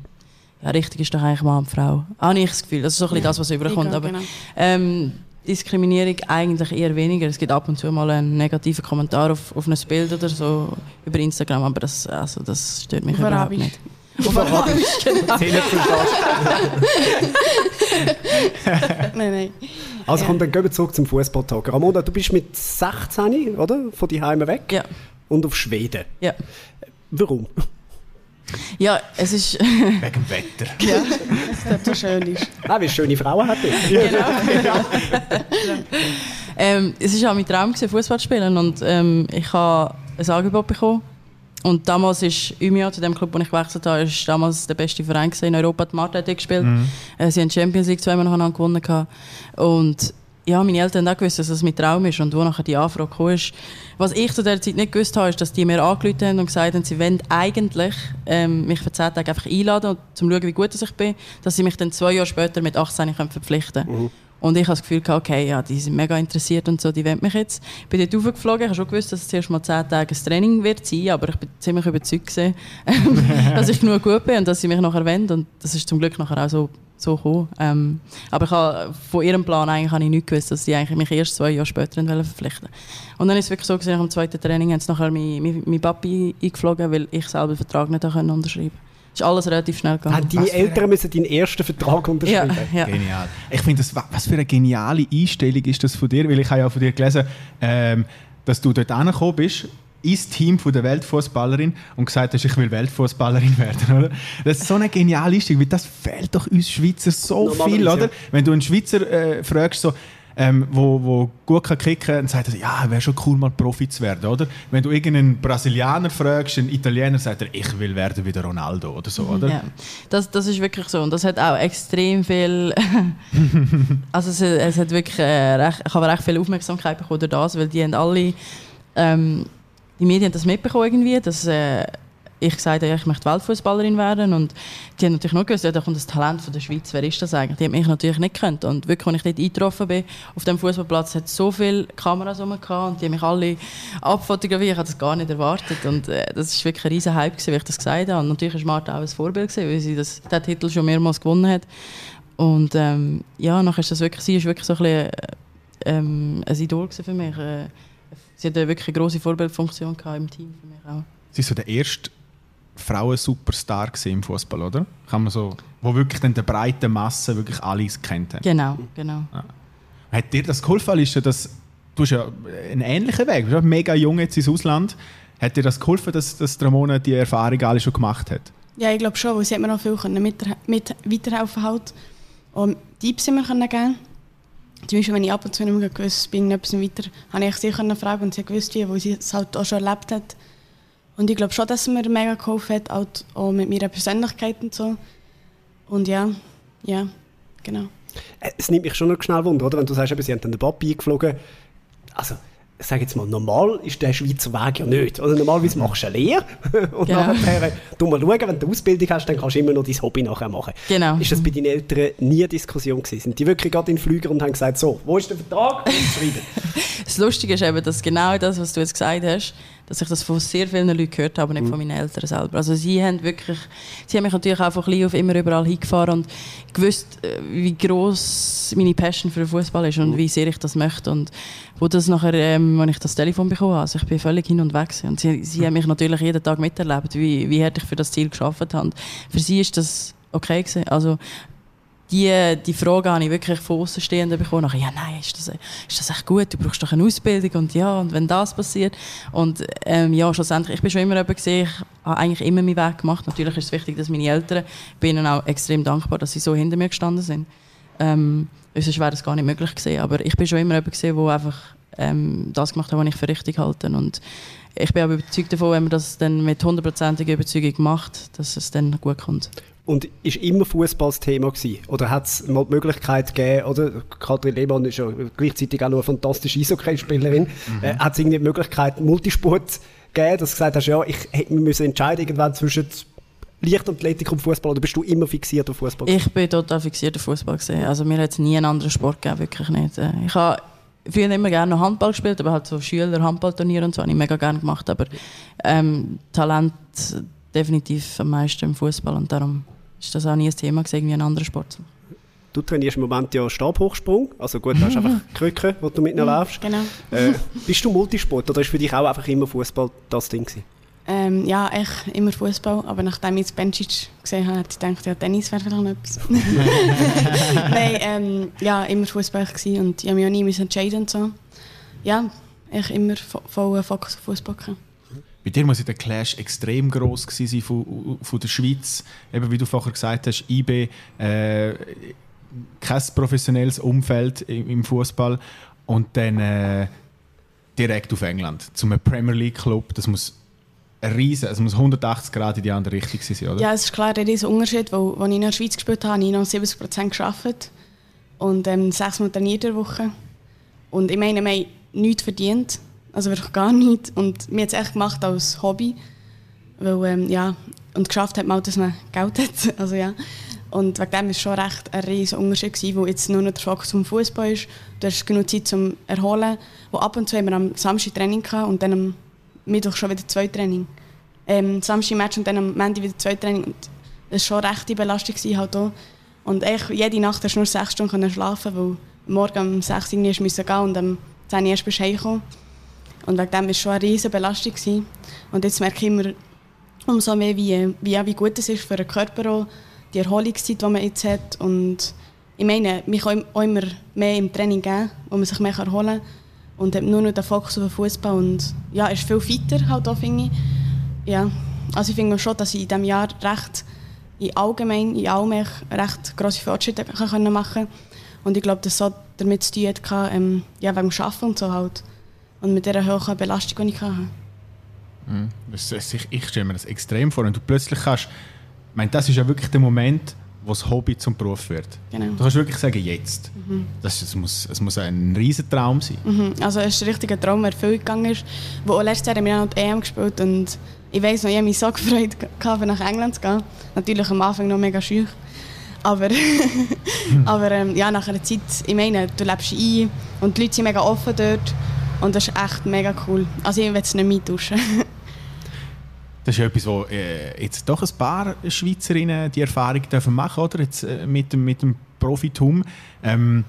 ja, richtig ist doch eigentlich Mann und Frau. Habe ich das Gefühl. Das ist so ein bisschen das, was überkommt. Aber genau. ähm, Diskriminierung eigentlich eher weniger. Es gibt ab und zu mal einen negativen Kommentar auf, auf ein Bild oder so über Instagram, aber das, also, das stört mich überhaupt Arabisch. nicht. Auf Arabisch, [laughs] genau. [laughs] nein, nein. Also komm, dann gehen wir zurück zum Fußballtag. Ramona, du bist mit 16, oder? Von die Heime weg Ja, und auf Schweden. ja. Warum? Ja es ist... Wegen dem Wetter. [laughs] Ja, dass das so schön ist. Ah, wie schöne Frauen hat [laughs] Ähm, es war auch mein Traum, Fußball zu spielen. Und ähm, ich habe ein Angebot bekommen. Und damals ist Umia, zu dem Club, wo ich gewechselt habe, ist damals der beste Verein in Europa. Die Marta hat gespielt. Äh, sie haben die Champions League zweimal nacheinander gewonnen. gehabt. Und ja, meine Eltern haben auch gewusst, dass es mein Traum ist. Und wo nachher die Anfrage kam, was ich zu der Zeit nicht gewusst habe, ist, dass die mir angerufen haben und gesagt haben, sie wollen eigentlich ähm, mich für 10 Tage einfach einladen, um zu schauen, wie gut ich bin, dass sie mich dann zwei Jahre später mit 18 können verpflichten können. Und ich habe das Gefühl, okay, ja, die sind mega interessiert und so, die wollen mich jetzt. Ich bin dort hochgeflogen, ich habe schon gewusst, dass es zuerst mal 10 Tage ein Training wird sein, aber ich bin ziemlich überzeugt gewesen, [laughs] dass ich genug gut bin und dass sie mich nachher wollen. Und das ist zum Glück nachher auch so, so gekommen. Ähm, aber ich habe, von ihrem Plan eigentlich habe ich nicht gewusst, dass sie eigentlich mich erst zwei Jahre später wollen verpflichten Und dann ist es wirklich so, gewesen, nach dem zweiten Training haben sie nachher mein, mein, mein Papi eingeflogen, weil ich selber den Vertrag nicht unterschreiben konnte. Ist alles relativ schnell gegangen. Haben deine Eltern müssen deinen ersten Vertrag Ja, unterschreiben? ja. Genial. Ich finde, das, was für eine geniale Einstellung ist das von dir, weil ich habe ja von dir gelesen, ähm, dass du dort angekommen bist ins Team von der Weltfußballerin und gesagt hast, ich will Weltfußballerin [laughs] werden, oder? Das ist so eine geniale Einstellung, weil das fehlt doch uns Schweizer so Normalerweise, viel, oder? ja. Wenn du einen Schweizer äh, fragst, so, ähm, wo, wo gut kann kicken und sagt, ja, wäre schon cool, mal Profi zu werden, oder? Wenn du irgendeinen Brasilianer fragst, einen Italiener, sagt er, ich will werden wie der Ronaldo oder so, oder? Ja, das, das ist wirklich so und das hat auch extrem viel, [laughs] also es, es hat wirklich äh, recht, ich habe recht viel Aufmerksamkeit bekommen das, weil die haben alle, ähm, die Medien haben das mitbekommen irgendwie, dass äh, ich gesagt habe, ich möchte Weltfußballerin werden. Und die haben natürlich noch gewusst, ja, da kommt das Talent von der Schweiz, wer ist das eigentlich? Die haben mich natürlich nicht gekannt. Und wirklich, als ich dort eingetroffen bin, auf dem Fußballplatz, hat so viele Kameras rum und die haben mich alle abfotografiert, ich habe das gar nicht erwartet. Und äh, das ist wirklich ein riesen Hype gewesen, wie ich das gesagt habe. Und natürlich war Marta auch ein Vorbild gewesen, weil sie das, den Titel schon mehrmals gewonnen hat. Und ähm, ja, nachher ist das wirklich, sie ist wirklich so ein bisschen, äh, ähm, ein Idol für mich. Äh, sie hat wirklich eine grosse Vorbildfunktion gehabt im Team für mich auch. Sie ist so der erste Frauen-Superstar im Fußball, oder? Kann man so, wo wirklich dann der breiten Masse wirklich alles kennt haben. Genau, genau. Ja. Hat dir das geholfen, Alicia, dass du hast ja einen ähnlichen Weg, du bist mega jung jetzt ins Ausland. Hat dir das geholfen, dass, dass Ramona die Erfahrung alle schon gemacht hat? Ja, ich glaube schon, weil sie hat mir noch viel können mit, mit weiterhelfen halt. Und Tipps immer können geben. Zum Beispiel, wenn ich ab und zu nicht mehr gewusst bin, etwas weiter, habe ich sie können fragen und sie gewusst, wie, weil sie es halt auch schon erlebt hat. Und ich glaube schon, dass es mir mega geholfen hat, auch, auch mit meiner Persönlichkeit und so. Und ja, ja, genau. Es nimmt mich schon noch schnell Wunder, oder? Wenn du sagst, sie haben den Papi eingeflogen. Also, ich sage jetzt mal, normal ist der Schweizer Weg ja nicht. Oder normalerweise machst du eine Lehre [laughs] und Genau. nachher, du mal schauen, wenn du eine Ausbildung hast, dann kannst du immer noch dein Hobby nachher machen. Genau. Ist das bei deinen Eltern nie eine Diskussion gewesen? Sind die wirklich gerade in den Flüger und haben gesagt, so, wo ist der Vertrag? Schreiben. [laughs] Das Lustige ist eben, dass genau das, was du jetzt gesagt hast, dass ich das von sehr vielen Leuten gehört habe, nicht von meinen Eltern selber. Also sie haben wirklich, sie haben mich natürlich auch von klein auf immer überall hingefahren und gewusst, äh, wie groß meine Passion für den Fußball ist und wie sehr ich das möchte. Und wo das nachher, ähm, wenn ich das Telefon bekommen habe, also ich bin völlig hin und weg gewesen. und sie, sie haben mich natürlich jeden Tag miterlebt, wie, wie hart ich für das Ziel geschafft habe. Für sie ist das okay gewesen. Also die, die Frage habe ich wirklich von Außenstehenden bekommen. Nachher, ja, nein, ist das, ist das echt gut? Du brauchst doch eine Ausbildung und ja, und wenn das passiert. Und ähm, ja, schlussendlich, ich bin schon immer jemand gesehen, ich habe eigentlich immer meinen Weg gemacht. Natürlich ist es wichtig, dass meine Eltern, ich bin ihnen auch extrem dankbar, dass sie so hinter mir gestanden sind. Ähm, sonst wäre das gar nicht möglich gewesen. Aber ich bin schon immer jemand gesehen, der einfach ähm, das gemacht hat, was ich für richtig halte. Und ich bin aber überzeugt davon, wenn man das dann mit hundertprozentiger Überzeugung macht, dass es dann gut kommt. Und ist immer Fußball das Thema gewesen? Oder hat es mal die Möglichkeit gegeben, oder? Katrin Lehmann ist ja gleichzeitig auch noch eine fantastische Eishockey-Spielerin. Äh, hat es irgendwie die Möglichkeit, Multisport gegeben, dass du gesagt hast, ja, ich hätte mich müssen entscheiden irgendwann zwischen Leichtathletik und Fußball oder bist du immer fixiert auf Fußball? Ich bin total fixiert auf Fußball gesehen. Also mir hat es nie einen anderen Sport gegeben, wirklich nicht. Äh, Ich habe früher immer gerne noch Handball gespielt, aber halt so Schüler Handballturniere und so habe ich mega gerne gemacht. Aber ähm, Talent definitiv am meisten im Fußball und darum ist das auch nie ein Thema gewesen, irgendwie ein anderer Sport. Du trainierst im Moment ja Stabhochsprung, also gut, du hast einfach Krücken, wo du mit ihnen läufst. Genau. Äh, bist du Multisport oder ist für dich auch einfach immer Fußball das Ding gewesen? Ähm, ja, ich immer Fußball, aber nachdem ich jetzt Benčić gesehen habe, habe ich gedacht, ja, Tennis wäre vielleicht noch etwas. [laughs] Nein, ähm, ja, immer Fußball gewesen und ich habe mich auch nie entscheiden und so. Ja, ich immer vo voll Fokus auf Fußball gehabt. Bei dir muss der Clash extrem groß sein von, von der Schweiz. Eben wie du vorher gesagt hast, IB, äh, kein professionelles Umfeld im, Fußball und dann äh, direkt auf England zum Premier League Club. Das muss riesen, es muss 180 Grad in die andere Richtung sein, oder? Ja, es ist klar ein riesen Unterschied, weil als ich in der Schweiz gespielt habe, habe ich noch 70% gearbeitet und ähm, sechs Mal trainiert in der Woche. Und ich meine, wir haben nichts verdient, also wirklich gar nichts. Und mir hat es echt gemacht als Hobby, weil, ähm, ja, und geschafft hat man auch, dass man Geld hat, [laughs] also ja. Und wegen dem war es schon recht ein riesen Unterschied, gewesen, wo jetzt nur noch der Fokus zum Fußball ist. Du hast genug Zeit zum Erholen. Wo ab und zu haben wir am Samstag Training gehabt und dann am Mittwoch schon wieder zwei Training. Ähm, Samstag Match und dann am Montag wieder zwei Training. Und das war schon recht die Belastung gewesen, halt auch. Und echt, jede Nacht hast du nur sechs Stunden schlafen, weil morgen um sechs Uhr musst du gehen und am 10 Uhr erst bist du. Und wegen dem war schon eine riesige Belastung. Gewesen. Und jetzt merke ich immer umso mehr, wie, wie, wie gut es ist für den Körper auch, die Erholungszeit, die man jetzt hat. Und ich meine, mich kann auch immer mehr im Training geben, wo man sich mehr erholen kann. Und hat nur noch den Fokus auf den Fußball und ja, ist viel fitter halt auch, finde ich. Ja, also ich finde schon, dass ich in diesem Jahr recht in allgemein, in allem echt recht grosse Fortschritte machen Und ich glaube, dass so damit zu tun hatte, ähm, ja, wegen dem Arbeiten und so halt. Und mit dieser hohen Belastung, die ich hatte. Mhm. Das, das, ich, ich stelle mir das extrem vor. Und du plötzlich kannst, ich meine, das ist ja wirklich der Moment, wo das Hobby zum Beruf wird. Genau. Du kannst wirklich sagen, jetzt. Das, es, muss, es muss ein riesen Traum sein. Mhm. Also es ist ein richtiger Traum, der erfüllt gegangen ist. Wo auch letztes Jahr haben wir auch noch die EM gespielt und ich weiss noch, ich habe mich so [laughs] gefreut, gehabt, nach England zu gehen. Natürlich am Anfang noch mega schüch. Aber, [laughs] aber ähm, ja, nach einer Zeit, ich meine, du lebst ein und die Leute sind mega offen dort und das ist echt mega cool. Also ich will es nicht mittauschen. [laughs] Das ist ja etwas, wo äh, jetzt doch ein paar Schweizerinnen die Erfahrung dürfen machen oder? Jetzt, äh, mit, dem, mit dem Profitum. Ähm,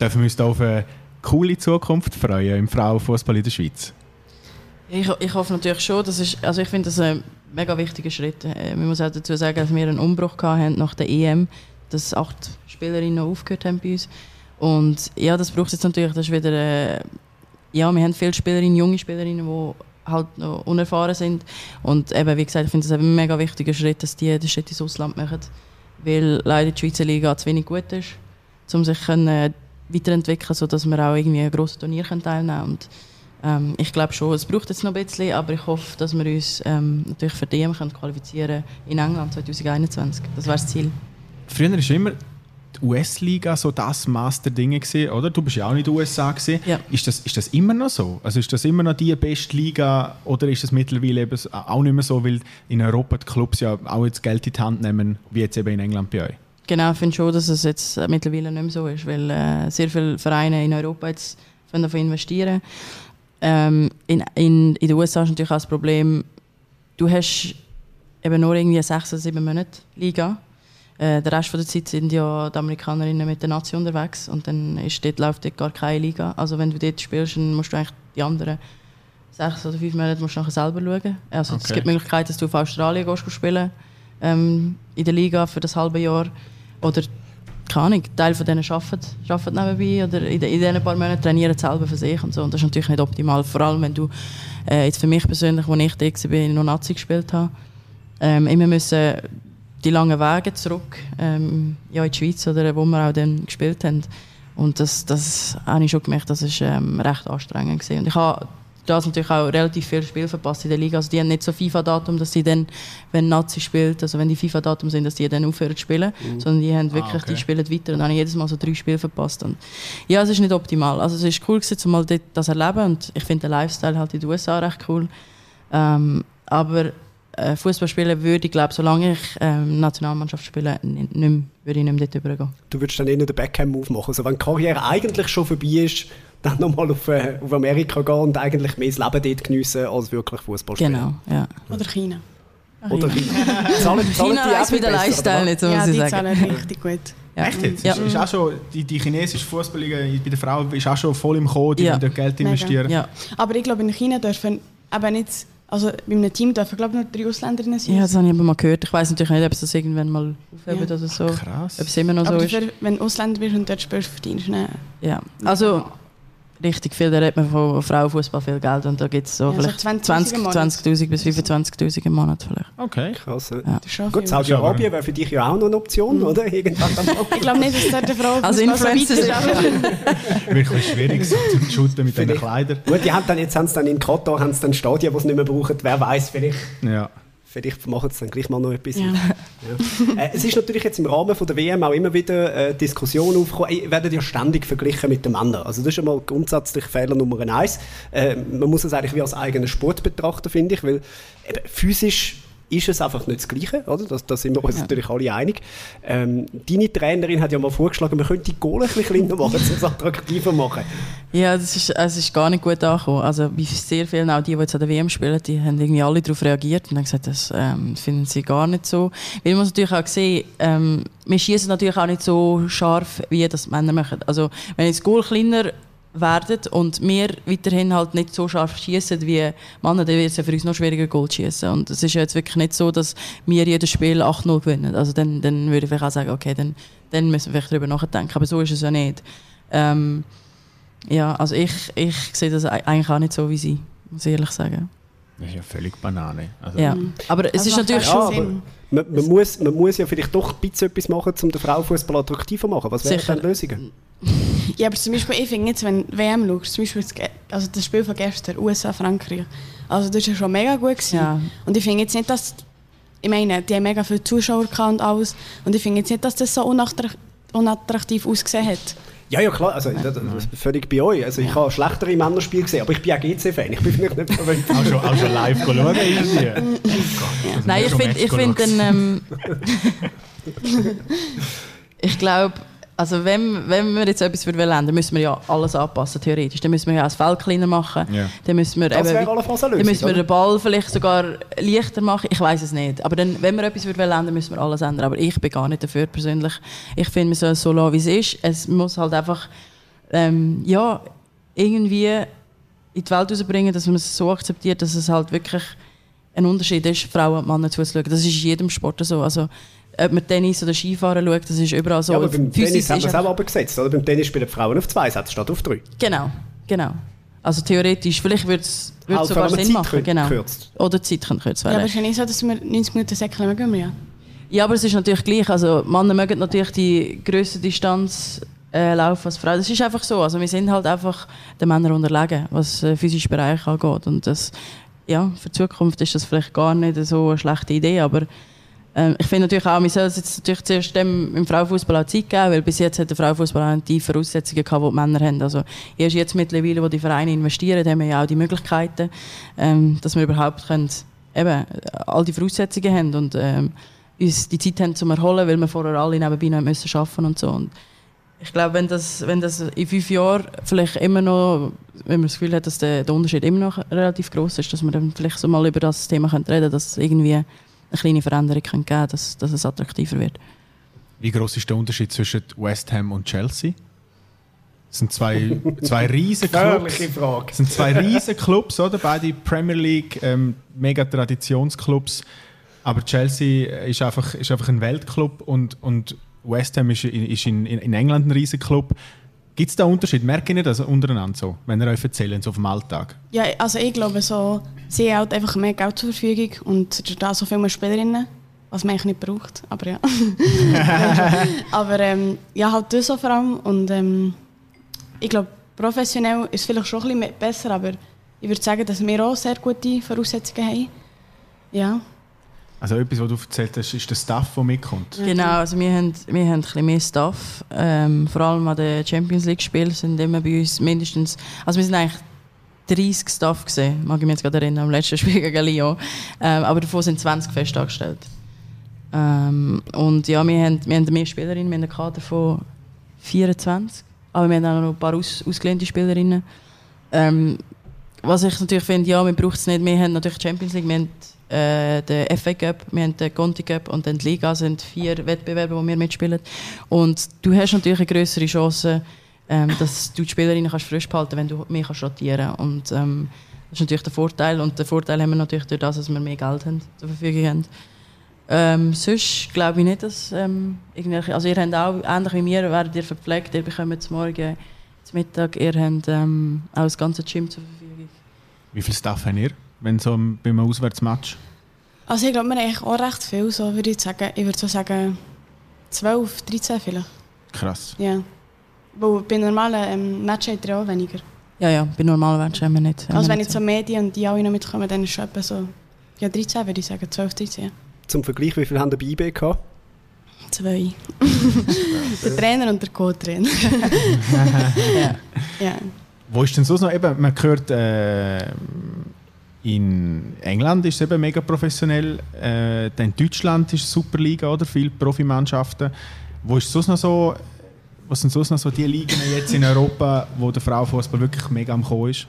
dürfen wir uns da auf eine coole Zukunft freuen im Frauenfußball in der Schweiz? Ich, ich hoffe natürlich schon, das ist, also ich finde das ein mega wichtiger Schritt. Äh, Man muss auch dazu sagen, dass wir einen Umbruch hatten nach der EM, dass acht Spielerinnen aufgehört haben bei uns. Und ja, das braucht jetzt natürlich, das ist wieder, äh, ja, wir haben viele Spielerinnen, junge Spielerinnen, die halt noch unerfahren sind. Und eben, wie gesagt, ich finde es ein mega wichtiger Schritt, dass die den Schritt ins Ausland machen, weil leider die Schweizer Liga zu wenig gut ist, um sich können, äh, weiterentwickeln, sodass wir auch irgendwie ein grosses Turnier teilnehmen können. Und, ähm, ich glaube schon, es braucht jetzt noch ein bisschen, aber ich hoffe, dass wir uns ähm, natürlich für EM können in England 2021. Das wäre das Ziel. Früher war immer die US-Liga so das Master-Ding, gewesen, oder? Du bist ja auch in den USA. Gewesen. Ja. Ist, das, ist das immer noch so? Also ist das immer noch die beste Liga oder ist das mittlerweile eben auch nicht mehr so, weil in Europa die Clubs ja auch jetzt Geld in die Hand nehmen, wie jetzt eben in England bei euch? Genau, ich finde schon, dass es jetzt äh, mittlerweile nicht mehr so ist, weil äh, sehr viele Vereine in Europa jetzt davon investieren. Ähm, in, in, in den USA ist natürlich auch das Problem, du hast eben nur irgendwie sechs oder sieben Monate Liga. Äh, der Rest von der Zeit sind ja die Amerikanerinnen mit der Nation unterwegs und dann ist dort, läuft dort gar keine Liga. Also wenn du dort spielst, dann musst du eigentlich die anderen sechs oder fünf Monate musst du nachher selber schauen. Also es Okay. gibt die Möglichkeit, dass du auf Australien gehst, spielen ähm, in der Liga für das halbe Jahr. Oder, keine Ahnung, Teil von denen arbeitet, arbeitet nebenbei oder in, de, in diesen paar Monaten trainieren selber für sich und so. Und das ist natürlich nicht optimal, vor allem wenn du, äh, jetzt für mich persönlich, als ich da war, noch Nazi gespielt habe, ähm, immer müssen die langen Wege zurück ähm, ja, in die Schweiz oder wo wir auch dann gespielt haben. Und das, das habe ich schon gemerkt, das ist ähm, recht anstrengend gewesen. Und ich habe das natürlich auch relativ viel Spiel verpasst in der Liga. Also die haben nicht so FIFA-Datum, dass sie dann, wenn Nazi spielt, also wenn die FIFA-Datum sind, dass die dann aufhören zu spielen, sondern die haben wirklich, okay. die spielen weiter. Und dann habe ich jedes Mal so drei Spiele verpasst. Und ja, es ist nicht optimal. Also es ist cool gewesen, mal das erleben und ich finde den Lifestyle halt in den USA recht cool. Ähm, aber äh, Fußball spielen würde ich glaube, solange ich ähm, Nationalmannschaft spiele, nicht, mehr, würde ich nicht mehr dort übergehen. Du würdest dann eher den Backhand-Move machen. Also wenn die Karriere eigentlich schon vorbei ist, dann nochmal auf, äh, auf Amerika gehen und eigentlich mehr das Leben dort geniessen, als wirklich Fußball spielen. Genau, ja. Oder China. Oder [laughs] zahlen, zahlen China die auch reist mit viel der besser, Lifestyle nicht, so ja, muss ich die sagen. zahlen richtig gut. Ja. Echt jetzt? Ja. Ist, ist auch schon, die, die chinesische Fußballliga bei den Frauen ist auch schon voll im Kommen, die Ja. dort Geld investieren. Ja. Aber ich glaube, in China dürfen eben nicht, also bei einem Team dürfen glaube ich nur drei Ausländerinnen sein. ja, das habe ich aber mal gehört. Ich weiß natürlich nicht, ob es das irgendwann mal aufheben Ja. oder so. Krass. Ob es immer noch so Aber ist. dafür, wenn du Ausländer bist und dort spielst, verdienst du nicht. Ja. Also, richtig viel, da redet man von Frauenfußball viel Geld und da gibt es so Ja, so vielleicht 20.000 20 im Monat. 20.000 bis 25'000 im Monat vielleicht. Okay. Krass. ja. Das ist schon Gut. Saudi-Arabien wäre für dich ja auch noch eine Option, oder? Irgendwann. Ich glaube nicht, dass dort eine Frau Also so Influencer ist, [laughs] Wirklich schwierig so zu shooten mit diesen. Kleidern. Gut, die haben dann, jetzt haben sie dann in Katar haben sie dann Stadien, die sie nicht mehr brauchen. Wer weiß, vielleicht, Ja. Vielleicht machen sie dann gleich mal noch etwas. Ja. Ja. Äh, es ist natürlich jetzt im Rahmen von der WM auch immer wieder äh, Diskussionen aufgekommen. Ihr werdet ja ständig verglichen mit den Männern. Also das ist schon mal grundsätzlich Fehler Nummer eins. Äh, man muss es eigentlich wie als eigenen Sport betrachten, finde ich, weil physisch ist es einfach nicht das Gleiche, oder? Da das sind wir uns natürlich alle einig. Ähm, deine Trainerin hat ja mal vorgeschlagen, man könnte die Goal ein bisschen kleiner machen, um es attraktiver zu machen. Ja, das ist, es ist gar nicht gut angekommen. Also bei sehr vielen, auch die, die jetzt an der WM spielen, die haben irgendwie alle darauf reagiert und haben gesagt, das ähm, finden sie gar nicht so. Weil man natürlich auch sehen, ähm, wir schießen natürlich auch nicht so scharf, wie das Männer machen. Also wenn jetzt das Goal kleiner werden und wir weiterhin halt nicht so scharf schießen wie Männer, dann wird es ja für uns noch schwieriger, Goal zu schießen. Und es ist ja jetzt wirklich nicht so, dass wir jedes Spiel 8-0 gewinnen. Also dann, dann würde ich vielleicht auch sagen, okay, dann, dann müssen wir vielleicht darüber nachdenken. Aber so ist es ja nicht. Ähm, ja, also ich, ich sehe das ei- eigentlich auch nicht so wie sie, muss ich ehrlich sagen. Das ist ja völlig Banane. Also, Ja. Aber es Das ist natürlich schon... man, man, muss, man muss ja vielleicht doch ein bisschen etwas machen, um den Frauenfußball attraktiver zu machen. Was wären dann Lösungen? [laughs] Ja, aber zum Beispiel, ich finde jetzt, wenn du WM schaust, zum Beispiel das, also das Spiel von gestern, USA-Frankreich, also das war ja schon mega gut. Gewesen. Ja. Und ich finde jetzt nicht, dass, ich meine, die haben mega viele Zuschauer und alles, und ich finde jetzt nicht, dass das so unattrakt- unattraktiv ausgesehen hat. Ja, ja, klar, also das, das ist völlig bei euch. Also ich habe schlechtere Männerspiele gesehen, aber ich bin auch GC-Fan. Ich bin vielleicht nicht. Auch schon, auch schon live schauen irgendwie. [laughs] Nein, ich schon finde, ich finde, ähm, [laughs] ich glaube, also wenn, wenn wir jetzt etwas für ändern, dann müssen wir ja alles anpassen, theoretisch. Dann müssen wir ja das Feld kleiner machen. Ja. Dann müssen wir Das eben, wäre allenfalls eine dann müssen wir Lösung, den Ball vielleicht sogar leichter machen. Ich weiß es nicht. Aber dann, wenn wir etwas für ändern, müssen wir alles ändern. Aber ich bin gar nicht dafür persönlich. Ich finde, es so lassen, wie es ist. Es muss halt einfach, ähm, ja, irgendwie in die Welt rausbringen, dass man es so akzeptiert, dass es halt wirklich ein Unterschied ist, Frauen und Männer zuzuschauen. Das ist in jedem Sport so. Also, ob man Tennis oder Skifahren schaut, das ist überall so. Ja, aber beim Physis Tennis haben wir es auch abgesetzt. Oder? Beim Tennis spielen Frauen auf zwei Sätze statt auf drei. Genau, genau. Also theoretisch, vielleicht würde es Halt, sogar wenn man Sinn Zeit machen. Genau. kürzt. Oder die Zeit kann gekürzt Ja, werden. aber es ist ja nicht so, dass wir 90 Minuten Säcke nicht mehr gehen. Ja. Ja, aber es ist natürlich gleich. Also Männer mögen natürlich die größere Distanz äh, laufen als Frauen. Das ist einfach so. Also wir sind halt einfach den Männern unterlegen, was äh, physische Bereich angeht. Und das, ja, für die Zukunft ist das vielleicht gar nicht so eine schlechte Idee, aber ähm, ich finde natürlich auch, wir sollen es jetzt natürlich zuerst dem im Frauenfußball auch Zeit geben, weil bis jetzt hat der Frauenfußball auch die Voraussetzungen gehabt, die die Männer haben. Also erst jetzt mittlerweile, wo die Vereine investieren, haben wir ja auch die Möglichkeiten, ähm, dass wir überhaupt können, eben äh, all die Voraussetzungen haben und ähm, uns die Zeit haben zum Erholen, weil wir vorher alle nebenbei noch müssen arbeiten und so. Und ich glaube, wenn das, wenn das in fünf Jahren vielleicht immer noch, wenn man das Gefühl hat, dass der, der Unterschied immer noch relativ groß ist, dass wir dann vielleicht so mal über das Thema reden können, dass irgendwie eine kleine Veränderung können geben dass, dass es attraktiver wird. Wie groß ist der Unterschied zwischen West Ham und Chelsea? Das sind zwei, [laughs] zwei riesen Clubs. Frage. Das sind zwei riesen Clubs, oder? Beide Premier League, ähm, mega Traditionsclubs. Aber Chelsea ist einfach, ist einfach ein Weltclub und, und West Ham ist, in- ist in, in England ein riesen Club. Gibt es da Unterschied? Merkt ihr das untereinander so, wenn ihr euch erzählt, so auf dem Alltag? Ja, also ich glaube, so, sie halt einfach mehr Geld zur Verfügung und da so viel mehr Spielerinnen, was man eigentlich nicht braucht, aber ja. [laughs] aber ähm, ja, halt das so vor allem und ähm, ich glaube, professionell ist es vielleicht schon ein bisschen besser, aber ich würde sagen, dass wir auch sehr gute Voraussetzungen haben. Ja, Also etwas, was du erzählt hast, ist der Staff, der mitkommt. Genau, also wir haben, wir haben ein bisschen mehr Staff. Ähm, vor allem an den Champions League Spielen sind immer bei uns mindestens, also wir sind eigentlich 30 Staff gesehen, mag ich mich jetzt gerade erinnern, am letzten [laughs] Spiel gegen Lyon. Ähm, aber davon sind 20 fest angestellt. Ähm, und ja, wir haben, wir haben mehr Spielerinnen, wir haben einen Kader von 24, aber wir haben auch noch ein paar aus, ausgelehnte Spielerinnen. Ähm, was ich natürlich finde, ja, wir brauchen es nicht. Wir haben natürlich Champions League, wir haben äh, den FA Cup, wir haben den Conti Cup und dann die Liga sind vier Wettbewerbe, wo wir mitspielen. Und du hast natürlich eine größere Chance, ähm, dass du die Spielerinnen kannst frisch behalten wenn du mehr kannst rotieren Und ähm, das ist natürlich der Vorteil. Und den Vorteil haben wir natürlich durch das, dass wir mehr Geld haben, zur Verfügung haben. Ähm, sonst glaube ich nicht, dass ähm, irgendwelche, also ihr habt auch, ähnlich wie wir, werdet ihr verpflegt, ihr bekommt Morgen, zum Mittag, ihr habt ähm, auch das ganze Gym zur Verfügung. Wie viel Staff habt ihr, wenn so ein- bei einem Auswärtsmatch? also ich glaube, wir haben eigentlich auch recht viel, so würde ich sagen. Ich würde so sagen 12, 13 vielleicht. Krass. Ja. Weil bei normalen ähm, Matches hat er auch weniger. Ja, ja, bei normalen Matchen haben wir nicht. Also wenn jetzt so Medien und die alle noch mitkommen, dann ist es schon etwa so ja, 13 würde ich sagen, 12, 13. Ja. Zum Vergleich, wie viel haben ihr bei IB gehabt? Zwei. [laughs] der Trainer und der Co-Trainer. [laughs] ja. ja. Wo ist denn so noch eben, man hört, äh, in England ist es eben mega professionell, äh, dann in Deutschland ist es Superliga oder viele Profimannschaften. Wo ist sonst noch so, was sind sonst noch so die Ligen jetzt in Europa, wo der Frauenfußball wirklich mega am Kommen ist?